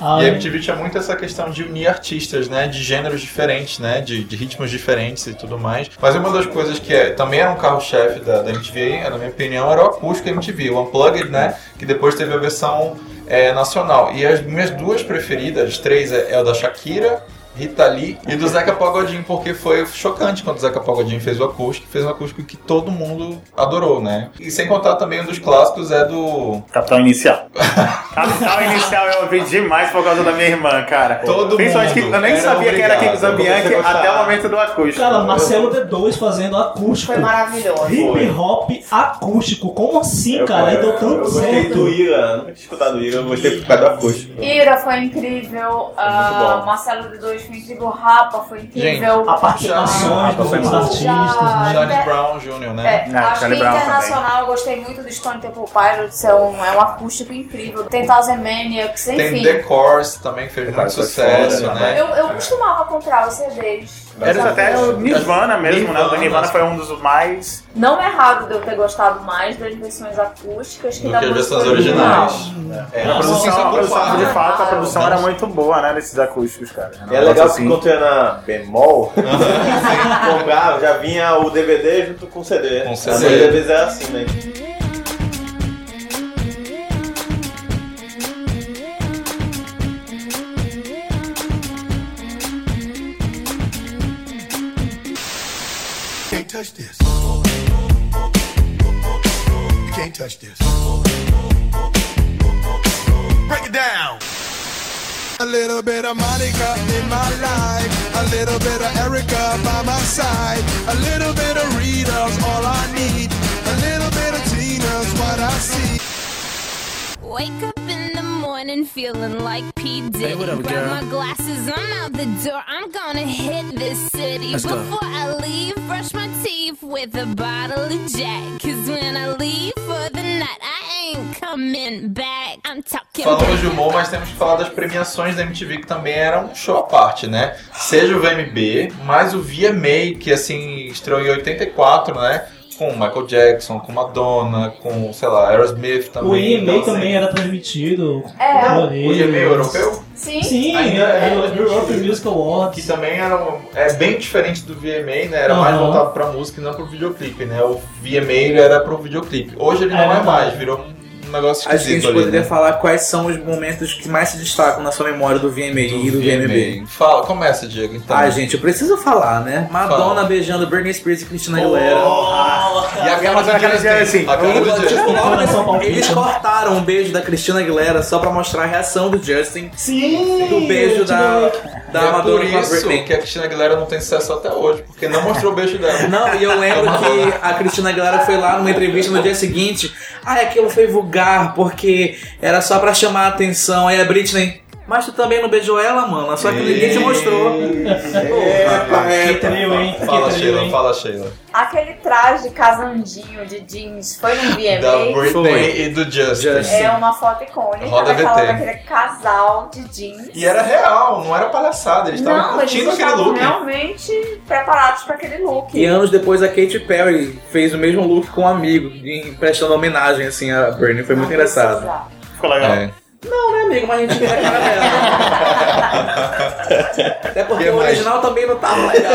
S2: Ah,
S1: E a MTV tinha muito essa questão de unir artistas, né? De gêneros diferentes, né? De, de ritmos diferentes e tudo mais. Mas uma das coisas que é, também era um carro-chefe da, da MTV, na minha opinião, era o acústico MTV, o Unplugged, né? Que depois teve a versão é, nacional. E as minhas duas preferidas, três, é, é o da Shakira, Rita Lee e do Zeca Pagodinho, porque foi chocante quando o Zeca Pagodinho fez o acústico, fez um acústico que todo mundo adorou, né? E sem contar também um dos clássicos é do
S4: Capital Inicial. Capital Inicial eu ouvi demais por causa da minha irmã, cara.
S1: Todo
S4: Principalmente
S1: mundo
S4: que eu nem
S1: era
S4: sabia quem era. Kiko Zambianchi
S6: Eu
S4: até o momento do acústico.
S2: Cara, Marcelo D2 fazendo acústico.
S3: Foi maravilhoso.
S2: Hip hop acústico. Como assim,
S6: Eu-
S2: cara? Aí deu
S6: eu
S2: tanto
S6: gostei
S2: certo.
S6: do Ira, nunca tinha escutado o Ira, eu gostei por causa do acústico.
S3: Ira foi incrível, ah, Marcelo D2 foi incrível, Rapa foi incrível.
S2: A participações
S6: Ah, foi
S2: dos artistas, né?
S1: Charlie Brown Jr., né?
S3: É,
S4: Não,
S3: acho que
S4: Charlie Brown
S3: internacional eu gostei muito do Stone Temple Pilots, é um, é um acústico incrível. Tem Thousand Maniacs,
S1: Tem
S3: enfim.
S1: The Course também, que fez muito sucesso,
S6: foda,
S1: né?
S3: Eu, eu costumava comprar os CDs.
S4: Eles
S3: sabe?
S4: até o Nirvana mesmo, né? O
S1: Nirvana.
S4: Nirvana foi um dos mais.
S3: Não é raro de eu ter gostado mais das versões acústicas que
S1: Do
S3: da
S1: que as versões
S3: original.
S1: originais. É,
S4: A produção, a produção, de
S3: Ah,
S4: fato, a produção era muito boa, né? Desses acústicos, cara.
S6: E é legal que
S4: assim.
S6: quando tu ia na bemol, já vinha o DVD junto com o CD.
S1: Com CD.
S6: das vezes era assim, né?
S10: Touch this. You can't touch this. Break it down. A little bit of Monica in my life, a little bit of Erica by my side, a little bit of Rita's all I need, a little bit of Tina's what I see.
S11: Wake up in the morning feeling like P. Diddy.
S8: Hey, what up,
S11: Grab
S8: girl?
S11: my glasses, I'm out the door. I'm gonna hit this city.
S8: Let's go.
S11: Before I leave, brush my teeth with a bottle of Jack. Cause when I leave for the night, I ain't coming back. I'm talking
S1: Falamos de humor, mas temos que falar das premiações da MTV que também eram um show à parte, né? Seja o VMB, mas o VMA, que assim, estreou em 84, né? Com Michael Jackson, com Madonna, com, sei lá, Aerosmith também.
S2: O EMA
S1: Então, assim,
S2: também era transmitido.
S3: É.
S1: O EMA europeu?
S3: Sim.
S2: Sim,
S1: Ainda
S2: era
S1: é.
S2: o European Music
S1: Que
S2: Awards.
S1: também era um- é bem diferente do VMA, né? Era mais voltado pra música e não pro videoclipe, né? O VMA era pro videoclipe. Hoje ele não
S2: É
S1: é, mais, virou um negócio
S5: Acho que a gente
S1: ali.
S5: poderia
S1: né?
S5: falar quais são os momentos que mais se destacam na sua memória do VMA e do VMB.
S1: Fala, começa, Diego, então.
S5: Ah, gente, eu preciso falar, né? Madonna
S1: Fala.
S5: beijando Britney Spears e Christina Aguilera.
S1: E a cara do
S4: Aquela
S1: Justin,
S4: cara assim,
S1: a cara do
S5: Tipo,
S1: Justin.
S5: eles
S2: né?
S5: cortaram um beijo da Cristina Aguilera só pra mostrar a reação do Justin
S2: Sim!
S5: do beijo da,
S1: E
S5: da
S1: é por
S5: Madonna com a
S1: isso
S5: Britney.
S1: que a Cristina Aguilera não tem sucesso até hoje, porque não mostrou o beijo dela.
S5: Não, e eu lembro que a Cristina Aguilera foi lá numa entrevista no dia seguinte. Ah, aquilo foi vulgar, porque era só pra chamar a atenção. Aí a Britney. Mas tu também não beijou ela, mano. Só que ninguém te mostrou.
S2: Que trio, hein?
S1: Fala, Sheila, fala, Sheila.
S3: Aquele traje casandinho de jeans foi no
S1: Da
S3: VMA.
S1: Britney
S5: Foi.
S1: e do Justin.
S5: Justin.
S3: É uma foto icônica
S1: Roda
S3: daquela,
S1: VT.
S3: daquele casal de jeans.
S1: E era real, não era palhaçada. Eles estavam curtindo aquele
S3: estavam
S1: look.
S3: realmente preparados para aquele look.
S5: E anos depois a Katy Perry fez o mesmo look com um amigo, prestando homenagem assim a Britney. Foi muito engraçado.
S4: Ficou legal.
S1: É.
S5: Não, né, amigo? Mas a gente vê a cara dela. Até porque
S1: Que
S5: o
S1: mais?
S5: original também não tava legal.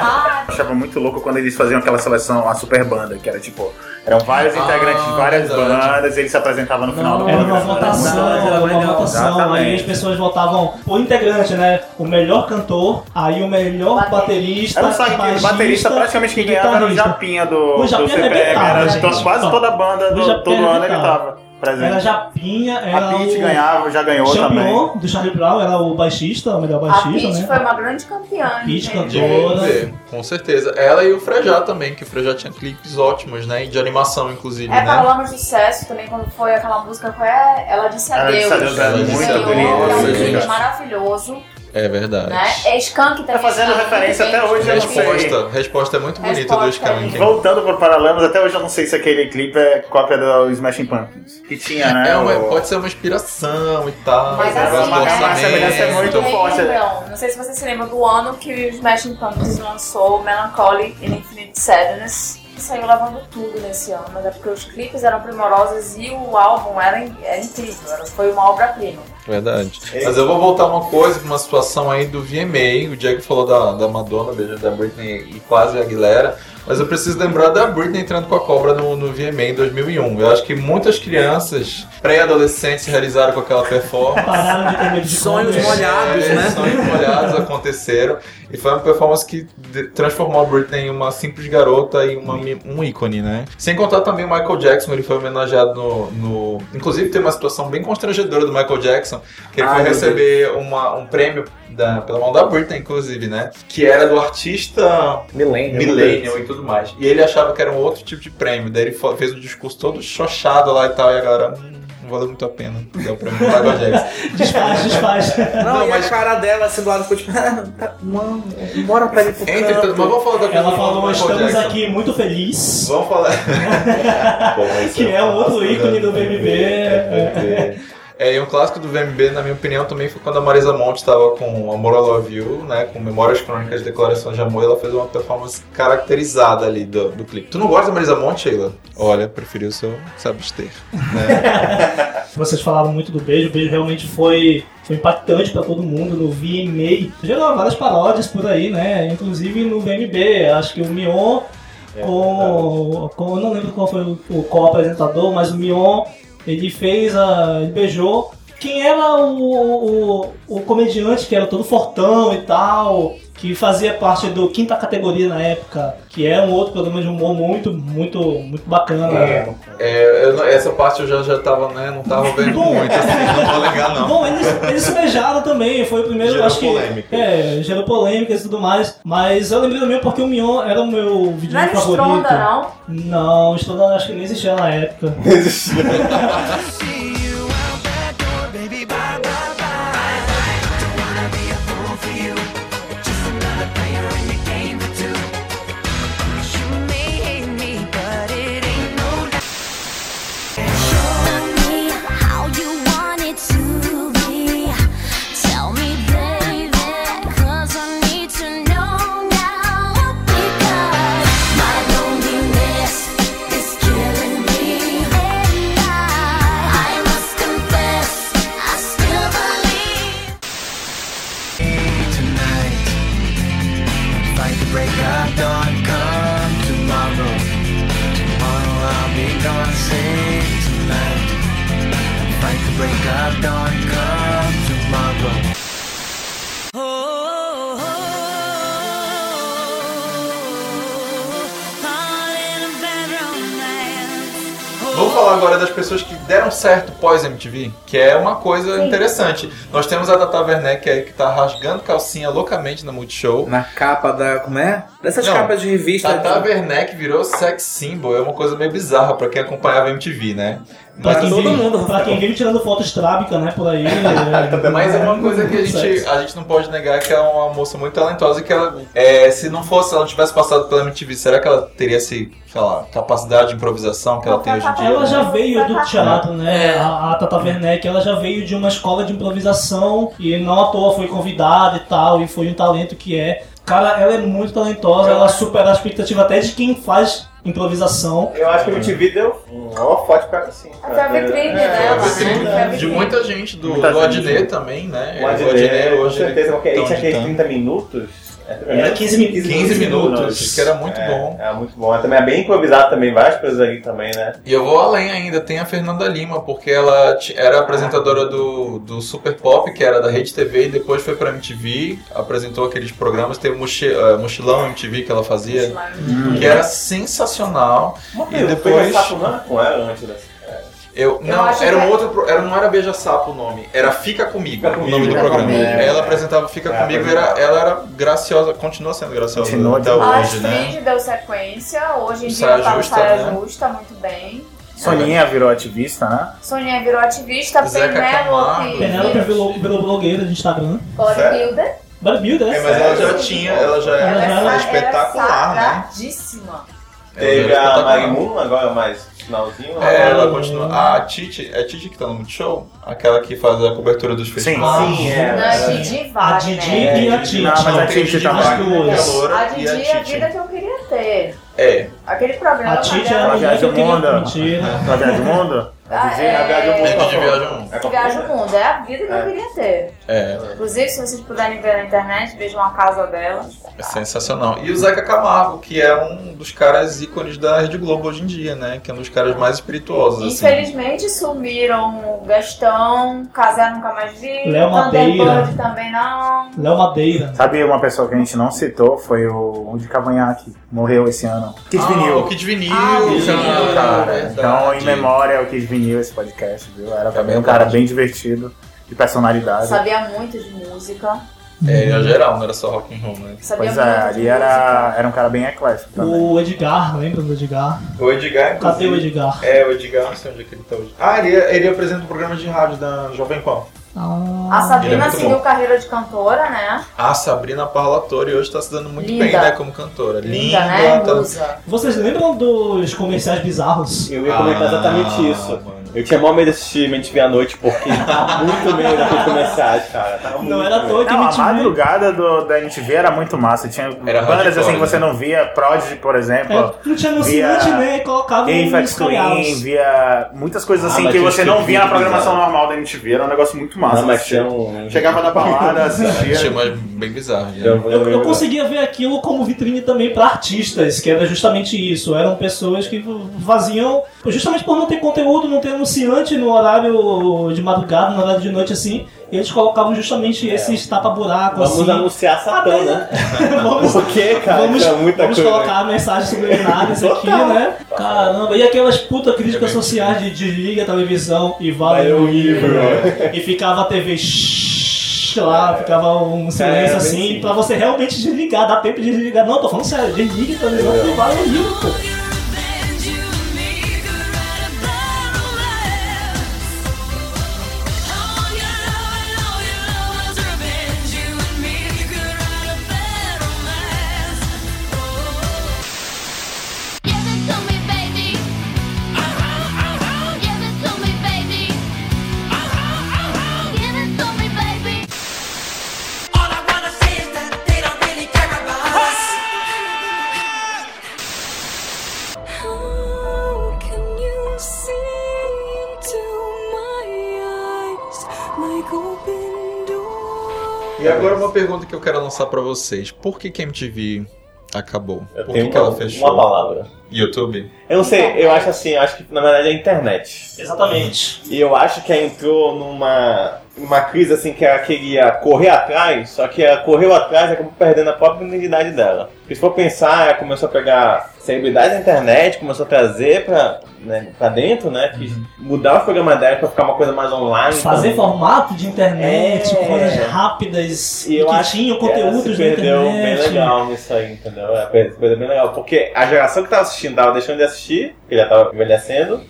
S3: Ah,
S4: Eu achava muito louco quando eles faziam aquela seleção, a super banda, que era tipo, eram vários
S1: Ah,
S4: integrantes de várias
S1: verdade.
S4: bandas e eles se apresentavam no final do
S2: Não, era uma
S4: programa.
S2: votação, era uma
S5: legal.
S2: votação.
S4: Exatamente.
S2: Aí as pessoas votavam por integrante, né? O melhor cantor, aí o melhor baterista,
S4: Era só
S2: baixista
S4: baterista praticamente quem ganhava era o. Japinha do,
S2: O Japinha
S4: do CPM. Era,
S2: gente.
S4: então, quase toda a banda, do, todo ano ele tava presente.
S2: Era Japinha, era
S4: a Pete
S2: o
S4: ganhava, já ganhou
S2: Champion
S4: também.
S2: do Charlie Brown, era o baixista, o melhor
S3: a
S2: baixista,
S3: Peach
S2: né?
S3: foi uma grande campeã.
S1: De
S2: Toda.
S1: VMB, com
S2: E
S1: certeza. Ela e o Frejá também, que o Frejá tinha clipes ótimos, né? De animação, inclusive,
S3: É,
S1: né?
S3: Paralamas de Sucesso também, quando foi aquela música, qual é? Ela Disse
S1: Ela
S3: Adeus.
S1: Disse Adeus, ela Disse Adeus.
S3: É um
S1: Nossa,
S3: clipe
S1: gente.
S3: maravilhoso,
S1: É verdade.
S3: né? É Skank também.
S4: Tá fazendo referência até hoje, eu não sei.
S1: Resposta, resposta é muito bonita do Skank.
S4: Voltando pro Paralamas, até hoje eu não sei se aquele clipe é cópia do Smashing Pumpkins. Que tinha, né?
S1: É uma-
S4: o-
S1: pode ser uma inspiração e tal.
S3: Mas assim, né?
S4: A semelhança é muito forte.
S3: Lembram, não sei se vocês se lembram do ano que o Smashing Pumpkins lançou Melancholy in Infinite Sadness. que Saiu levando tudo nesse ano, mas é porque os clipes eram primorosos e o álbum era, era incrível, era- foi uma obra-prima.
S1: Verdade. Mas eu vou voltar uma coisa, uma situação aí do VMA. O Diego falou da, da Madonna, da Britney e quase a Aguilera. Mas eu preciso lembrar da Britney entrando com a cobra no, no VMA em 2001. Eu acho que muitas crianças, pré-adolescentes, realizaram com aquela performance.
S2: Pararam de ter medo de
S5: Sonhos molhados,
S1: É,
S5: né?
S1: Sonhos molhados aconteceram. E foi uma performance que transformou a Britney em uma simples garota e uma, um ícone, né? Sem contar também o Michael Jackson, ele foi homenageado no. no- Inclusive tem uma situação bem constrangedora do Michael Jackson, que ele
S5: Ai,
S1: foi receber uma, um prêmio da, pela mão da Britney, inclusive, né? Que era do artista
S5: Millennium.
S1: Millennium e tudo mais. E ele achava que era um outro tipo de prêmio. Daí ele fez um discurso todo chochado lá e tal, e a galera. "Hum, não valeu muito a pena. Deu o prêmio pro Michael Jackson.
S2: Desfaz, desfaz.
S5: Não, e a cara dela assim do lado ficou tipo, ah, tá, mano, bora pra ele pro
S1: Entre,
S5: canto.
S1: mas vamos falar da
S2: Ela falou,
S1: Michael
S2: estamos
S1: Jackson.
S2: aqui muito felizes.
S1: Vamos falar.
S2: que é um outro ícone do BBB.
S1: É, e um clássico do VMB, na minha opinião, também foi quando a Marisa Monte estava com Amor I Love You, né? Com Memórias Crônicas de Declaração de Amor, e ela fez uma performance caracterizada ali do, do clipe. Tu não gosta da Marisa Monte, Sheila? Olha, preferiu o seu se abster. Né?
S2: Vocês falaram muito do beijo, o beijo realmente foi, foi impactante pra todo mundo no VMA. Gerou várias paródias por aí, né? Inclusive no VMB. Acho que o Mion com, com. Eu não lembro qual foi o, o co-apresentador, mas o Mion ele fez a. ele beijou. Quem era o, o, o comediante que era todo fortão e tal, que fazia parte do quinta categoria na época, que é um outro programa de humor muito, muito, muito bacana.
S1: É, eu não- essa parte eu já, já tava, né? Não tava vendo muito, assim, não vou ligar, não.
S2: Bom, eles, eles se beijaram também, foi o primeiro,
S1: Gerou
S2: acho que.
S1: polêmica.
S2: É, gerou polêmicas e tudo mais. Mas eu lembrei do meu porque o Mion era o meu vídeo
S3: Não era
S2: favorito.
S3: Stronda, não?
S2: Não, Stronda acho que nem existia na época.
S12: How
S1: que é uma coisa interessante. Nós temos a Tata Werneck aí que tá rasgando calcinha loucamente na Multishow.
S5: Na capa da. Como é? Dessas
S1: Não,
S5: capas de revista.
S1: Tata Werneck virou sex symbol, é uma coisa meio bizarra pra quem acompanhava MTV, né?
S2: Pra quem,
S5: todo
S2: vive,
S5: mundo,
S2: pra quem vive tirando foto estrábica, né, por aí. é,
S1: Mas é uma coisa que a gente, a gente não pode negar que é uma moça muito talentosa e que ela, é, se não fosse, ela não tivesse passado pela MTV, será que ela teria esse, sei lá, capacidade de improvisação que ela tem hoje em dia?
S2: Ela já veio do teatro,
S5: É.
S2: né? A, a Tata Werneck, ela já veio de uma escola de improvisação e não à toa foi convidada e tal, e foi um talento que é. Cara, ela é muito talentosa, ela supera a expectativa até de quem faz improvisação.
S6: Eu acho que o MTV deu um holofote pra assim.
S3: Foi a vitrine dela, né? A
S1: De
S3: vitrine.
S1: muita gente, do,
S6: Muita
S1: do. Adnet também, né?
S6: O Adnet, com certeza, porque ele
S1: tão
S6: tinha aqueles
S1: ditando.
S6: 30 minutos.
S2: Era 15 minutos.
S1: 15 minutos, que era muito
S6: é,
S1: bom.
S6: É muito bom. Ela também é bem improvisado também, várias coisas ali também, né?
S1: E eu vou além ainda, tem a Fernanda Lima, porque ela era apresentadora do, do Super Pop, que era da Rede TV, e depois foi pra MTV, apresentou aqueles programas, tem o Mochi- eh, Mochilão MTV que ela fazia, que era sensacional. E
S6: Eu fui
S1: depois.
S6: ela, com ela antes dessa.
S1: Eu,
S3: Eu
S1: não, era um
S3: é-
S1: outro. Era, não era Beija Sapo o nome, era Fica Comigo, o nome do
S6: Fica
S1: programa.
S6: Comigo, é.
S1: Ela apresentava Fica
S6: É,
S1: Comigo e era, ela era graciosa, continua sendo graciosa
S4: Continua
S1: até hoje,
S3: A
S1: né?
S3: Astrid deu sequência, hoje em dia
S1: Saia
S3: ela tá no
S1: Justa,
S3: Saia
S1: né?
S3: Justa, muito bem.
S4: Soninha virou ativista, né?
S3: Soninha virou ativista,
S1: Camargo.
S2: Penélope virou, virou blogueira de Instagram.
S3: bodybuilder.
S2: Bodybuilder,
S1: É, mas ela já tinha, ela já
S2: Ela
S1: era,
S2: já era
S1: espetacular, né?
S6: Teve
S1: Ela
S6: a. Magmoon, agora mais finalzinho.
S1: É,
S6: né?
S1: ela continua. A Titi, é a Titi que tá no Multishow? Aquela que faz a cobertura dos festivais.
S6: Sim, é.
S3: Não, a Didi vale,
S2: A Didi
S3: né?
S2: e a Titi.
S4: Não, mas a Titi tá
S2: mais
S1: que é
S3: A
S1: e
S3: Didi é a
S1: Titi.
S3: vida que eu queria ter.
S1: É.
S3: Aquele programa
S2: A Titi é
S3: era
S2: a mulher que eu queria.
S4: Mundo.
S2: Mentira.
S4: Pra viagem do mundo?
S3: Ah,
S6: Didi, a Viagem ao Mundo.
S3: é...
S1: É, Viaja ao Mundo.
S6: É a
S3: Viaja o mundo, é a vida que eu
S6: É.
S3: queria ter.
S1: É,
S3: Inclusive, se vocês puderem ver na internet, vejam a casa dela.
S1: é sensacional. E o Zeca Camargo, que é um dos caras ícones da Rede Globo hoje em dia, né? Que é um dos caras mais espirituosos, assim.
S3: Infelizmente sumiram o Gastão, Casé nunca mais vi,
S2: Léo Madeira.
S3: Também não.
S2: Léo Madeira.
S4: Sabe uma pessoa que a gente não citou? Foi o, o de Cavanhaque. Morreu esse ano. Kid
S1: Ah,
S4: Vinil.
S1: o Kid Vinil.
S3: Ah, o Kid Vinil.
S4: Cara,
S1: verdade.
S4: então, em memória ao Kid Vinil esse podcast, viu? Era também um cara bem divertido, de personalidade.
S3: Sabia muito de música.
S1: É, era geral, não era só rock and roll, né?
S3: Sabia
S4: Pois é, ali era, era um cara bem eclético também.
S2: O Edgar, lembra do Edgar?
S1: O Edgar,
S2: Cadê o
S1: inclusive-
S2: Edgar?
S1: É, o Edgar, não sei onde é que ele tá hoje. Ah, ele, ele apresenta um programa de rádio da Jovem Pan.
S2: Ah,
S3: A
S1: é
S3: Sabrina
S1: muito
S3: seguiu
S1: bom.
S3: carreira de cantora, né?
S1: A Sabrina Parlatori hoje tá se dando muito
S3: Linda.
S1: bem, né, como cantora.
S3: Linda,
S1: Linda,
S3: né?
S1: tá-
S3: Musa.
S2: Vocês lembram dos comerciais bizarros?
S6: Eu ia comentar
S1: Ah,
S6: exatamente isso.
S1: mano.
S6: Eu tinha mó medo de assistir MTV à noite porque tá muito meio daqueles comerciais, cara. Muito
S2: Não era que
S4: Não, a
S2: MTV...
S4: madrugada do, da MTV era muito massa. Tinha
S1: Era
S4: bandas assim que você
S1: né?
S4: não via, Prodigy, por exemplo.
S2: É, não tinha anunciante,
S4: via
S2: né? Colocava
S4: Twin,
S2: coreanos.
S4: via muitas coisas
S6: Ah,
S4: assim
S6: mas
S4: que você não via na programação
S6: bizarros.
S4: normal da MTV. Era um negócio muito massa.
S6: Não, tinha um...
S4: Chegava na balada, assistia.
S1: Tinha mais bem bizarro. né?
S6: Eu,
S2: Eu, eu conseguia ver aquilo como vitrine também para artistas, que era justamente isso. Eram pessoas que faziam, justamente por não ter conteúdo, não ter anunciante no horário de madrugada, no horário de noite assim, eles colocavam justamente esses tapa-buraco
S6: Vamos
S2: assim.
S6: anunciar Satã, né?
S2: vamos,
S6: Por quê, cara?
S2: vamos,
S6: Tinha muita
S2: vamos
S6: coisa.
S2: colocar mensagens subliminares aqui, né? Caramba, e aquelas puta críticas
S1: É
S2: sociais de desliga a televisão e Vai o livro. E ficava a TV lá, ficava um silêncio
S6: É,
S2: assim, pra você realmente desligar, dá tempo de desligar. Não, tô falando sério, desliga a televisão e vai o livro, pô.
S1: Que eu quero lançar pra vocês. Por que que a MTV acabou?
S6: Eu
S1: Por que, que ela
S6: uma,
S1: fechou?
S6: uma palavra.
S1: YouTube?
S6: Eu não sei, eu acho assim, eu acho que na verdade é a internet.
S2: Exatamente.
S6: E eu acho que ela entrou numa, numa crise assim que ela queria correr atrás, só que ela correu atrás e acabou perdendo a própria identidade dela. Porque se for pensar, ela começou a pegar celebridades da internet, começou a trazer pra, né, pra dentro, né? Que mudar o programa dela pra ficar uma coisa mais online.
S2: Fazer
S6: então,
S2: formato de internet,
S6: É.
S2: coisas rápidas,
S6: E eu
S2: que
S6: acho ela
S2: conteúdos
S6: se perdeu bem legal nisso aí, entendeu? Se perdeu bem legal. Porque a geração que tava assistindo tava deixando de assistir, porque já tava envelhecendo.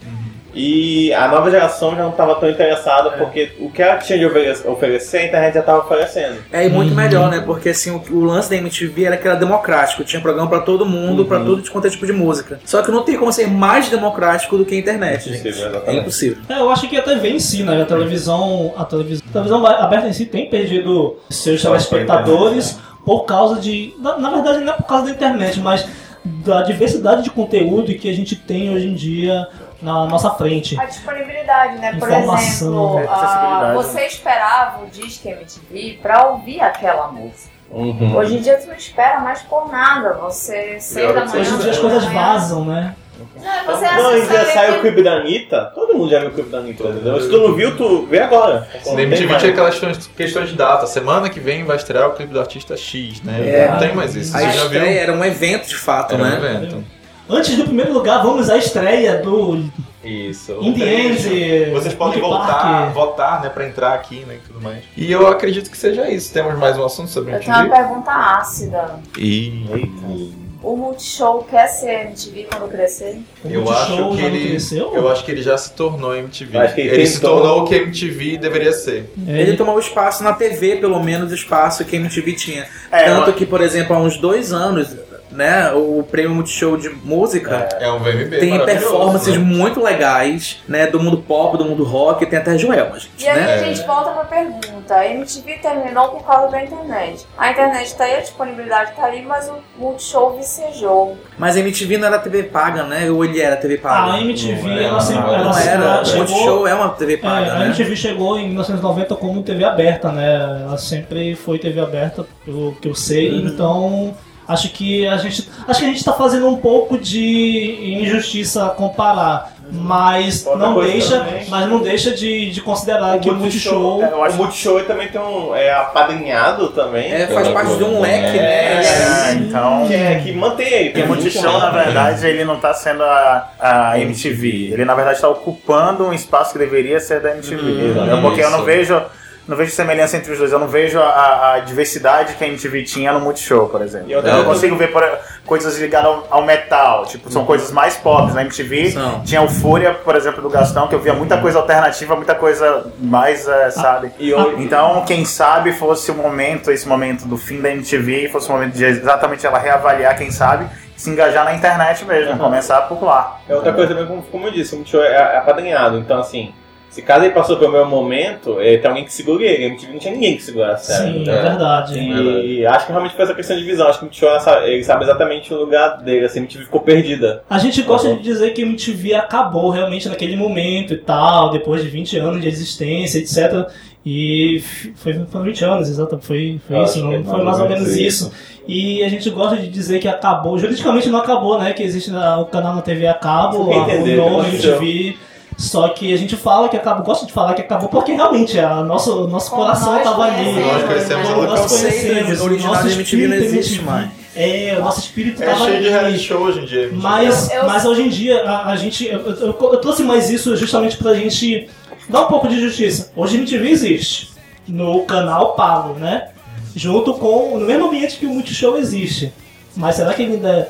S6: E a nova geração já não tava tão interessada, porque o que ela tinha de ofere- oferecer, a internet já tava oferecendo.
S5: É, e muito melhor, né? Porque assim, o, o lance da MTV era que era democrático, tinha programa pra todo mundo, pra todo quanto é tipo de música. Só que não tem como ser mais democrático do que a internet, gente.
S6: Impossível,
S5: É
S6: exatamente.
S5: impossível.
S2: É, eu acho que a TV em si, né? A televisão, a televisão, a televisão aberta em si tem perdido seus telespectadores por causa de. Na, na verdade, não é por causa da internet, mas da diversidade de conteúdo que a gente tem hoje em dia na nossa frente.
S3: A disponibilidade, né? Por
S2: Informação,
S3: exemplo,
S4: né?
S3: ah,
S4: Acessibilidade.
S3: você esperava o Disque MTV pra ouvir aquela música.
S6: Uhum.
S3: Hoje em dia você não espera mais por nada. Você, seis da manhã...
S2: Hoje em dia as coisas vazam, né?
S3: Não, você
S6: Não, e já saiu o clipe da Anitta, todo mundo já viu o clipe da Anitta, entendeu? Se tu não viu, tu vê agora.
S1: MTV
S6: mais.
S1: tinha aquelas questões, de data. Semana que vem vai estrear o clipe do artista X, né?
S5: É.
S1: Não tem mais isso.
S5: A
S1: Você já viu?
S5: era um evento de fato,
S1: Era um
S5: né?
S1: evento.
S2: Antes do primeiro lugar, vamos à estreia do
S6: Isso.
S2: In the end,
S1: Vocês podem voltar, votar, né, pra entrar aqui, né, e tudo mais. E eu acredito que seja isso. Temos mais um assunto sobre
S3: Eu tenho uma
S1: MTV?
S3: pergunta ácida.
S1: E...
S3: O Multishow quer ser MTV quando crescer?
S1: Eu acho que ele,
S2: cresceu?
S1: eu acho que ele já se tornou MTV.
S6: Acho que ele
S1: ele se tornou o que MTV deveria ser.
S5: Ele tomou espaço na TV, pelo menos o espaço que a MTV tinha.
S4: É,
S5: Tanto
S4: eu-
S5: que, por exemplo, há uns dois anos, né, o prêmio Multishow de música
S1: É um VMB
S5: tem performances
S1: né?
S5: muito legais, né, do mundo pop, do mundo rock, tem até Joelma, gente,
S3: E aí
S5: né?
S3: a gente volta pra pergunta. A MTV terminou por causa da internet. A internet tá aí, a disponibilidade tá aí, mas o Multishow vicejou.
S5: Mas a MTV não era TV paga, né? Ou ele era TV paga?
S2: A MTV,
S1: Não
S2: ela sempre.
S1: não
S2: ela
S5: Não era. O Multishow é uma TV
S2: É,
S5: paga,
S2: a
S5: né?
S2: MTV chegou em 1990 como TV aberta, né? Ela sempre foi TV aberta, pelo que eu sei.
S5: Uhum.
S2: Então, acho que a gente, acho que a gente está fazendo um pouco de injustiça comparar, mas
S6: Outra
S2: não
S6: coisa
S2: deixa,
S6: também.
S2: mas não deixa de, de considerar que o Multishow
S6: é, o Multishow também tem um. É apadrinhado também.
S5: É, faz parte de um leque, né?
S4: É, então.
S6: Que, é, que mantém ele.
S4: Porque o Multishow, na verdade, ele não tá sendo a, a MTV. Ele, na verdade, está ocupando um espaço que deveria ser da MTV. entendeu? Porque eu não vejo, não vejo semelhança entre os dois. Eu não vejo a, a diversidade que a MTV tinha no Multishow, por exemplo.
S6: E
S4: Eu não consigo ver por, coisas ligadas ao, ao metal. Tipo, são coisas mais pop. Na MTV
S5: São.
S4: tinha o Fúria, por exemplo, do Gastão, que eu via muita coisa alternativa, muita coisa mais, eh, sabe?
S6: E hoje-
S4: Então, quem sabe fosse o momento, esse momento do fim da MTV, fosse o momento de exatamente ela reavaliar, quem sabe, se engajar na internet mesmo, começar por lá.
S6: É outra coisa também, como, como eu disse, o Multishow é, é apadrinhado. Então, assim, se caso ele passou pelo meu momento, é, tem alguém que segura ele. A MTV não tinha ninguém que segurasse. sabe?
S2: Sim,
S6: Então,
S2: é verdade.
S6: E acho que realmente foi essa questão de visão. Acho que ela sabe- ele sabe exatamente o lugar dele. Assim, a MTV ficou perdida.
S2: A gente gosta
S6: Tá
S2: de dizer que a MTV acabou realmente naquele momento e tal, depois de 20 anos de existência, etc. E foi, foram 20 anos, exato, foi, foi isso, não,
S6: é
S2: foi mais ou menos
S6: isso.
S2: isso. E a gente gosta de dizer que acabou, juridicamente não acabou, né? Que existe o canal na TV a cabo, o nome
S6: aconteceu.
S2: MTV. Só que a gente fala que acabou, gosta de falar que acabou porque realmente a nosso, nosso
S3: Como
S2: coração
S3: nós
S2: estava ali.
S1: Nós conhecemos o
S2: nós conhecemos, o nosso
S5: MTV não
S2: espírito
S5: existe mais.
S2: É, o nosso espírito
S1: É cheio de
S2: ali.
S1: reality show hoje em dia.
S2: Mas,
S3: Eu- eu-
S2: mas hoje em dia, a, a gente. Eu, eu- eu trouxe mais isso justamente pra gente dar um pouco de justiça. Hoje a MTV existe no canal pago, né? Junto com. no mesmo ambiente que o Multishow existe. Mas será que ele ainda,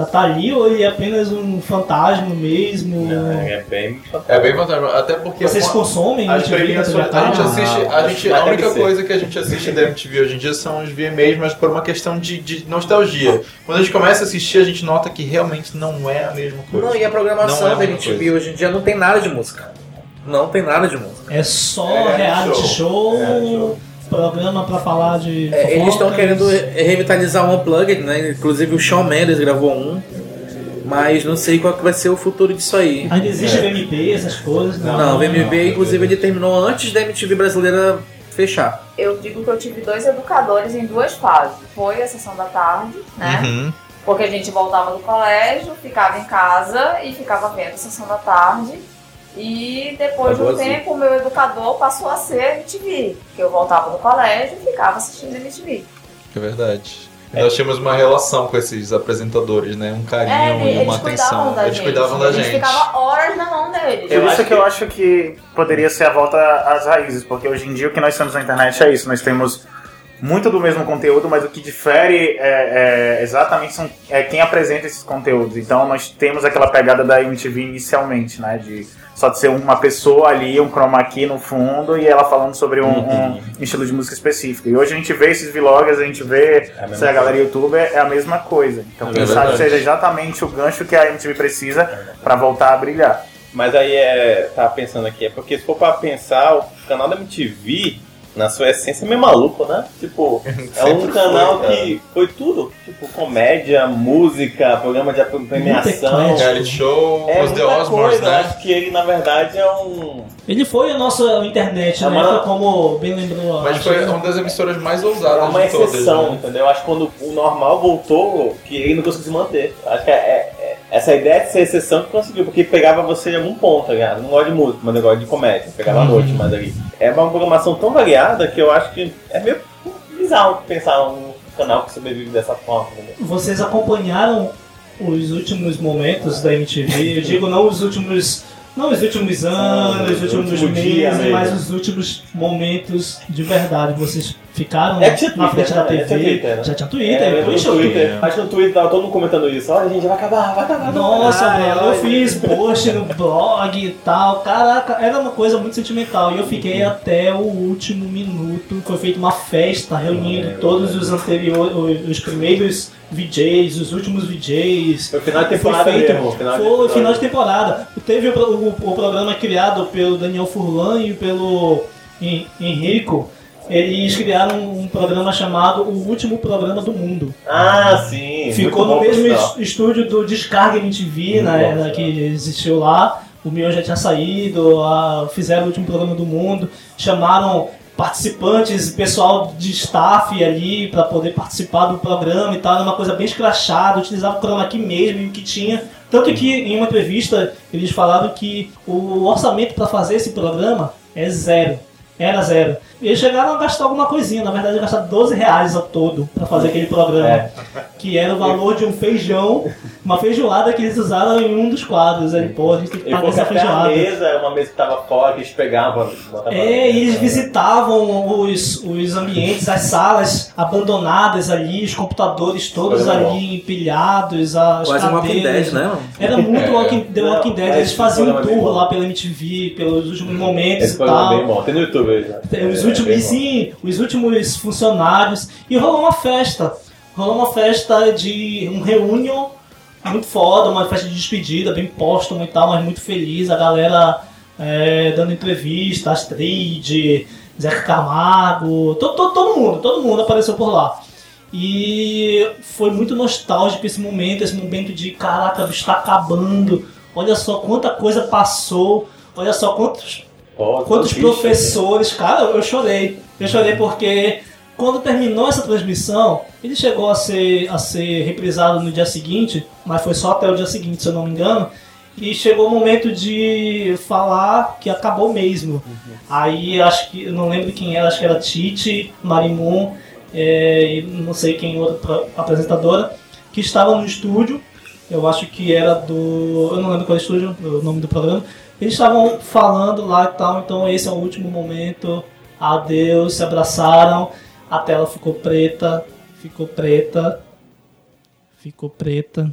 S2: ainda tá ali ou ele é apenas um fantasma mesmo?
S6: É bem.
S1: É bem fantástico. Até porque
S2: Vocês
S1: uma-
S2: consomem
S1: as
S2: MTV a
S1: a gente
S2: cabo?
S1: assiste, a,
S6: Não,
S1: gente, a única
S6: ser.
S1: coisa que a gente assiste da MTV hoje em dia são os VMAs, mas por uma questão de, de nostalgia. Quando a gente começa a assistir, a gente nota que realmente não é a mesma coisa.
S5: Não, e a programação
S1: Não é a
S5: da MTV
S1: coisa.
S5: hoje em dia não tem nada de música. Não tem nada de música.
S2: É só
S6: É,
S2: reality
S6: show.
S2: show,
S6: Reality show.
S2: Programa pra falar de.
S5: É, eles estão querendo re- revitalizar o Unplugged, né? Inclusive o Shawn Mendes gravou um. Mas não sei qual que vai ser o futuro disso aí.
S2: Ainda existe VMP, essas coisas? né?
S5: Não, o VMB, inclusive, ele terminou antes da MTV brasileira fechar.
S3: Eu digo que eu tive dois educadores em duas fases. Foi a sessão da tarde, né?
S1: Uhum.
S3: Porque a gente voltava do colégio, ficava em casa e ficava vendo a sessão da tarde. E depois de um
S6: assim.
S3: tempo, o meu educador passou a ser MTV. Que eu voltava do colégio e ficava assistindo MTV.
S1: É verdade. Nós tínhamos uma relação com esses apresentadores, né? Um carinho
S3: É,
S1: e
S3: eles
S1: uma
S3: cuidavam
S1: atenção.
S3: da
S1: Eles
S3: gente.
S1: cuidavam da
S3: a gente.
S1: gente.
S3: ficava horas na mão deles.
S4: Por
S6: acho
S4: isso que
S6: que-
S4: eu acho que poderia ser a volta às raízes, porque hoje em dia o que nós temos na internet é isso, nós temos muito do mesmo conteúdo, mas o que difere é, é exatamente são, é quem apresenta esses conteúdos. Então nós temos aquela pegada da MTV inicialmente, né? De só de ser uma pessoa ali, um chroma key no fundo e ela falando sobre um, um estilo de música específico. E hoje a gente vê esses vloggers, a gente vê
S6: É a
S4: se a galera youtuber é a mesma coisa. Então
S6: É
S4: quem sabe seja exatamente o gancho que a MTV precisa para voltar a brilhar.
S6: Mas aí é. Tava pensando aqui, é porque se for pra pensar, o canal da MTV, na sua essência, é meio maluco, né? Tipo, é um canal
S1: cara.
S6: que foi tudo. Tipo, comédia, música, programa de premiação.
S1: Reality show,
S6: É
S1: os The Osbournes, né?
S6: acho que ele na verdade é um.
S2: Ele foi a nossa internet,
S6: É
S2: né?
S6: uma-
S2: Como bem lembrou.
S1: Mas foi
S2: que-
S1: uma das emissoras mais
S6: É
S1: ousadas
S6: uma
S1: de todas.
S6: exceção,
S1: né?
S6: entendeu? Acho que quando o normal voltou, que ele não conseguiu se manter. Acho que é, é- é- essa ideia de ser exceção que conseguiu, porque pegava você em algum ponto, tá ligado? Não gosto de música, mas eu gosto de comédia. Pegava à noite, mas ali. É uma programação tão variada que eu acho que é meio bizarro pensar um canal que sobrevive dessa forma, entendeu?
S2: Vocês acompanharam os últimos momentos da MTV? Eu digo não os últimos Não os últimos anos, os últimos
S6: último
S2: meses, mas os últimos momentos de verdade. Vocês ficaram
S6: É tinha
S2: na
S6: Twitter,
S2: frente da
S6: né?
S2: TV.
S6: tinha Twitter, né?
S2: Já tinha Twitter,
S6: É,
S2: eu o
S6: Twitter. Acho que no Twitter tava todo mundo comentando isso. Olha, gente, vai acabar, vai acabar.
S2: Nossa,
S6: Ai,
S2: mano,
S6: ai.
S2: eu fiz post no blog e tal. Caraca, era uma coisa muito sentimental. E eu fiquei até o último minuto. Foi feita uma festa reunindo todos os anteriores, os primeiros VJs, os últimos VJs.
S6: Foi final de temporada
S2: Foi feito-
S6: mesmo, final de
S2: foi
S6: temporada.
S2: final de temporada. Teve o, o- o programa criado pelo Daniel Furlan e pelo Hen- Henrico. Eles criaram um programa chamado O Último Programa do Mundo.
S6: Ah, sim.
S2: Ficou no mesmo
S6: por sinal.
S2: es- estúdio do Descarga MTV, na
S6: Muito bom,
S2: era que existiu lá. O Mion já tinha saído, a- fizeram o último programa do mundo, chamaram participantes, pessoal de staff ali para poder participar do programa e tal, era uma coisa bem escrachada, utilizava o chroma key mesmo e o que tinha. Tanto que em uma entrevista eles falaram que o orçamento para fazer esse programa é zero. Era zero. Eles chegaram a gastar alguma coisinha, na verdade, gastaram 12 reais ao todo para fazer aquele programa.
S6: É.
S2: Que era o valor de um feijão, uma feijoada que eles usaram em um dos quadros. Aí, pô, a gente tem que
S6: E
S2: pagar essa feijoada.
S6: mesa é uma mesa que tava fora, que eles pegavam.
S2: É, e eles visitavam os, os ambientes, as salas abandonadas ali, os computadores todos
S6: Foi
S2: ali empilhados, as
S5: Quase um Walking
S2: cadeiras.
S5: Dead, né, mano?
S2: Era muito
S6: É.
S2: Walking, The Walking Dead, eles faziam um
S6: é
S2: tour
S6: bom.
S2: lá pela MTV, pelos últimos momentos
S6: Esse
S2: e
S6: programa
S2: tal.
S6: é bem bom. Tem no YouTube
S2: Os
S6: É,
S2: últimos,
S6: bem
S2: e sim, os últimos funcionários. E rolou uma festa. Rolou uma festa de um reunion muito foda, uma festa de despedida, bem póstuma e tal, mas muito feliz. A galera é, dando entrevista, Astrid, Zeca Camargo, todo, todo, todo mundo, todo mundo apareceu por lá. E foi muito nostálgico esse momento, esse momento de caraca, está acabando. Olha só quanta coisa passou, olha só quantos
S6: Ó,
S2: Quantos
S6: triste,
S2: professores, cara, eu chorei. Eu chorei porque quando terminou essa transmissão, ele chegou a ser, a ser reprisado no dia seguinte, mas foi só até o dia seguinte, se eu não me engano. E chegou o momento de falar que acabou mesmo. Aí acho que, eu não lembro quem era, acho que era Tite, Marimun, é, e não sei quem outra apresentadora, que estava no estúdio. Eu acho que era do. Eu não lembro qual é estúdio, o nome do programa. Eles estavam falando lá e tal, então esse é o último momento. Adeus, se abraçaram. A tela ficou preta, ficou preta, ficou preta.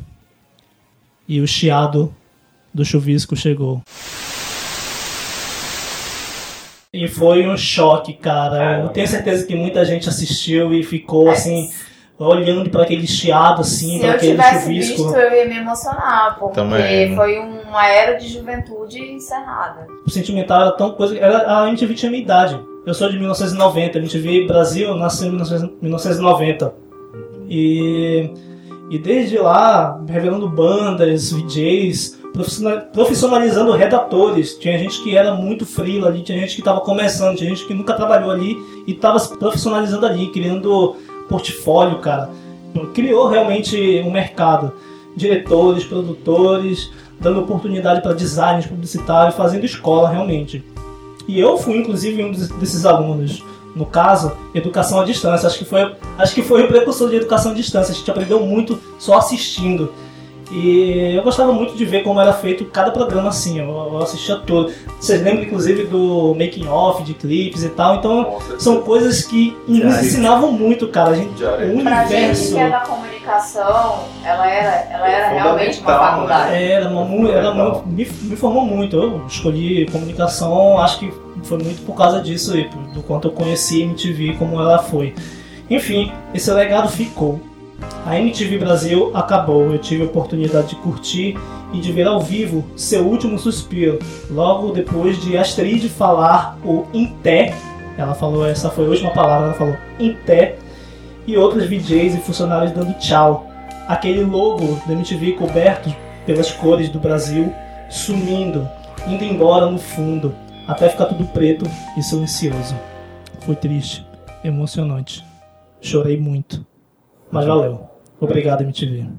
S2: E o chiado do chuvisco chegou. E foi um choque, cara. Eu tenho certeza que muita gente assistiu e ficou assim, olhando para aquele chiado, assim,
S3: Se
S2: para
S3: eu
S2: aquele
S3: tivesse
S2: chuvisco.
S3: visto, eu ia me emocionar, porque
S2: Também.
S3: foi uma era de juventude encerrada.
S2: O sentimental era tão coisa. Era, a MTV tinha minha idade. Eu sou de 1990, a MTV Brasil nasceu em 1900 1990. E, e desde lá, revelando bandas, VJs, profissional- profissionalizando redatores. Tinha gente que era muito frila ali, tinha gente que estava começando, tinha gente que nunca trabalhou ali e estava se profissionalizando ali, criando portfólio, cara. Criou realmente um mercado. Diretores, produtores, dando oportunidade para designers publicitários, fazendo escola realmente. E eu fui, inclusive, um desses alunos. No caso, educação à distância. Acho que foi, acho que foi o precursor de educação à distância. A gente aprendeu muito só assistindo. E eu gostava muito de ver como era feito cada programa assim. Eu, eu assistia todo. Vocês lembram, inclusive, do making off de clipes e tal. Então, são coisas que nos ensinavam muito, cara. A gente, o
S3: Pra gente
S2: universo.
S3: que é da comunicação, ela era, ela era realmente uma
S2: Fundamental,
S3: faculdade.
S2: né? Era, uma, era muito, me, me formou muito. Eu escolhi comunicação, acho que foi muito por causa disso aí, do quanto eu conheci a MTV como ela foi. Enfim, esse legado ficou. A MTV Brasil acabou. Eu tive a oportunidade de curtir e de ver ao vivo seu último suspiro. Logo depois de Astrid falar o Inté, ela falou, essa foi a última palavra, ela falou Inté, e outros VJs e funcionários dando tchau. Aquele logo da MTV coberto pelas cores do Brasil sumindo, indo embora no fundo, até ficar tudo preto e silencioso. Foi triste, emocionante. Chorei muito. Mas valeu. Obrigado, MTV.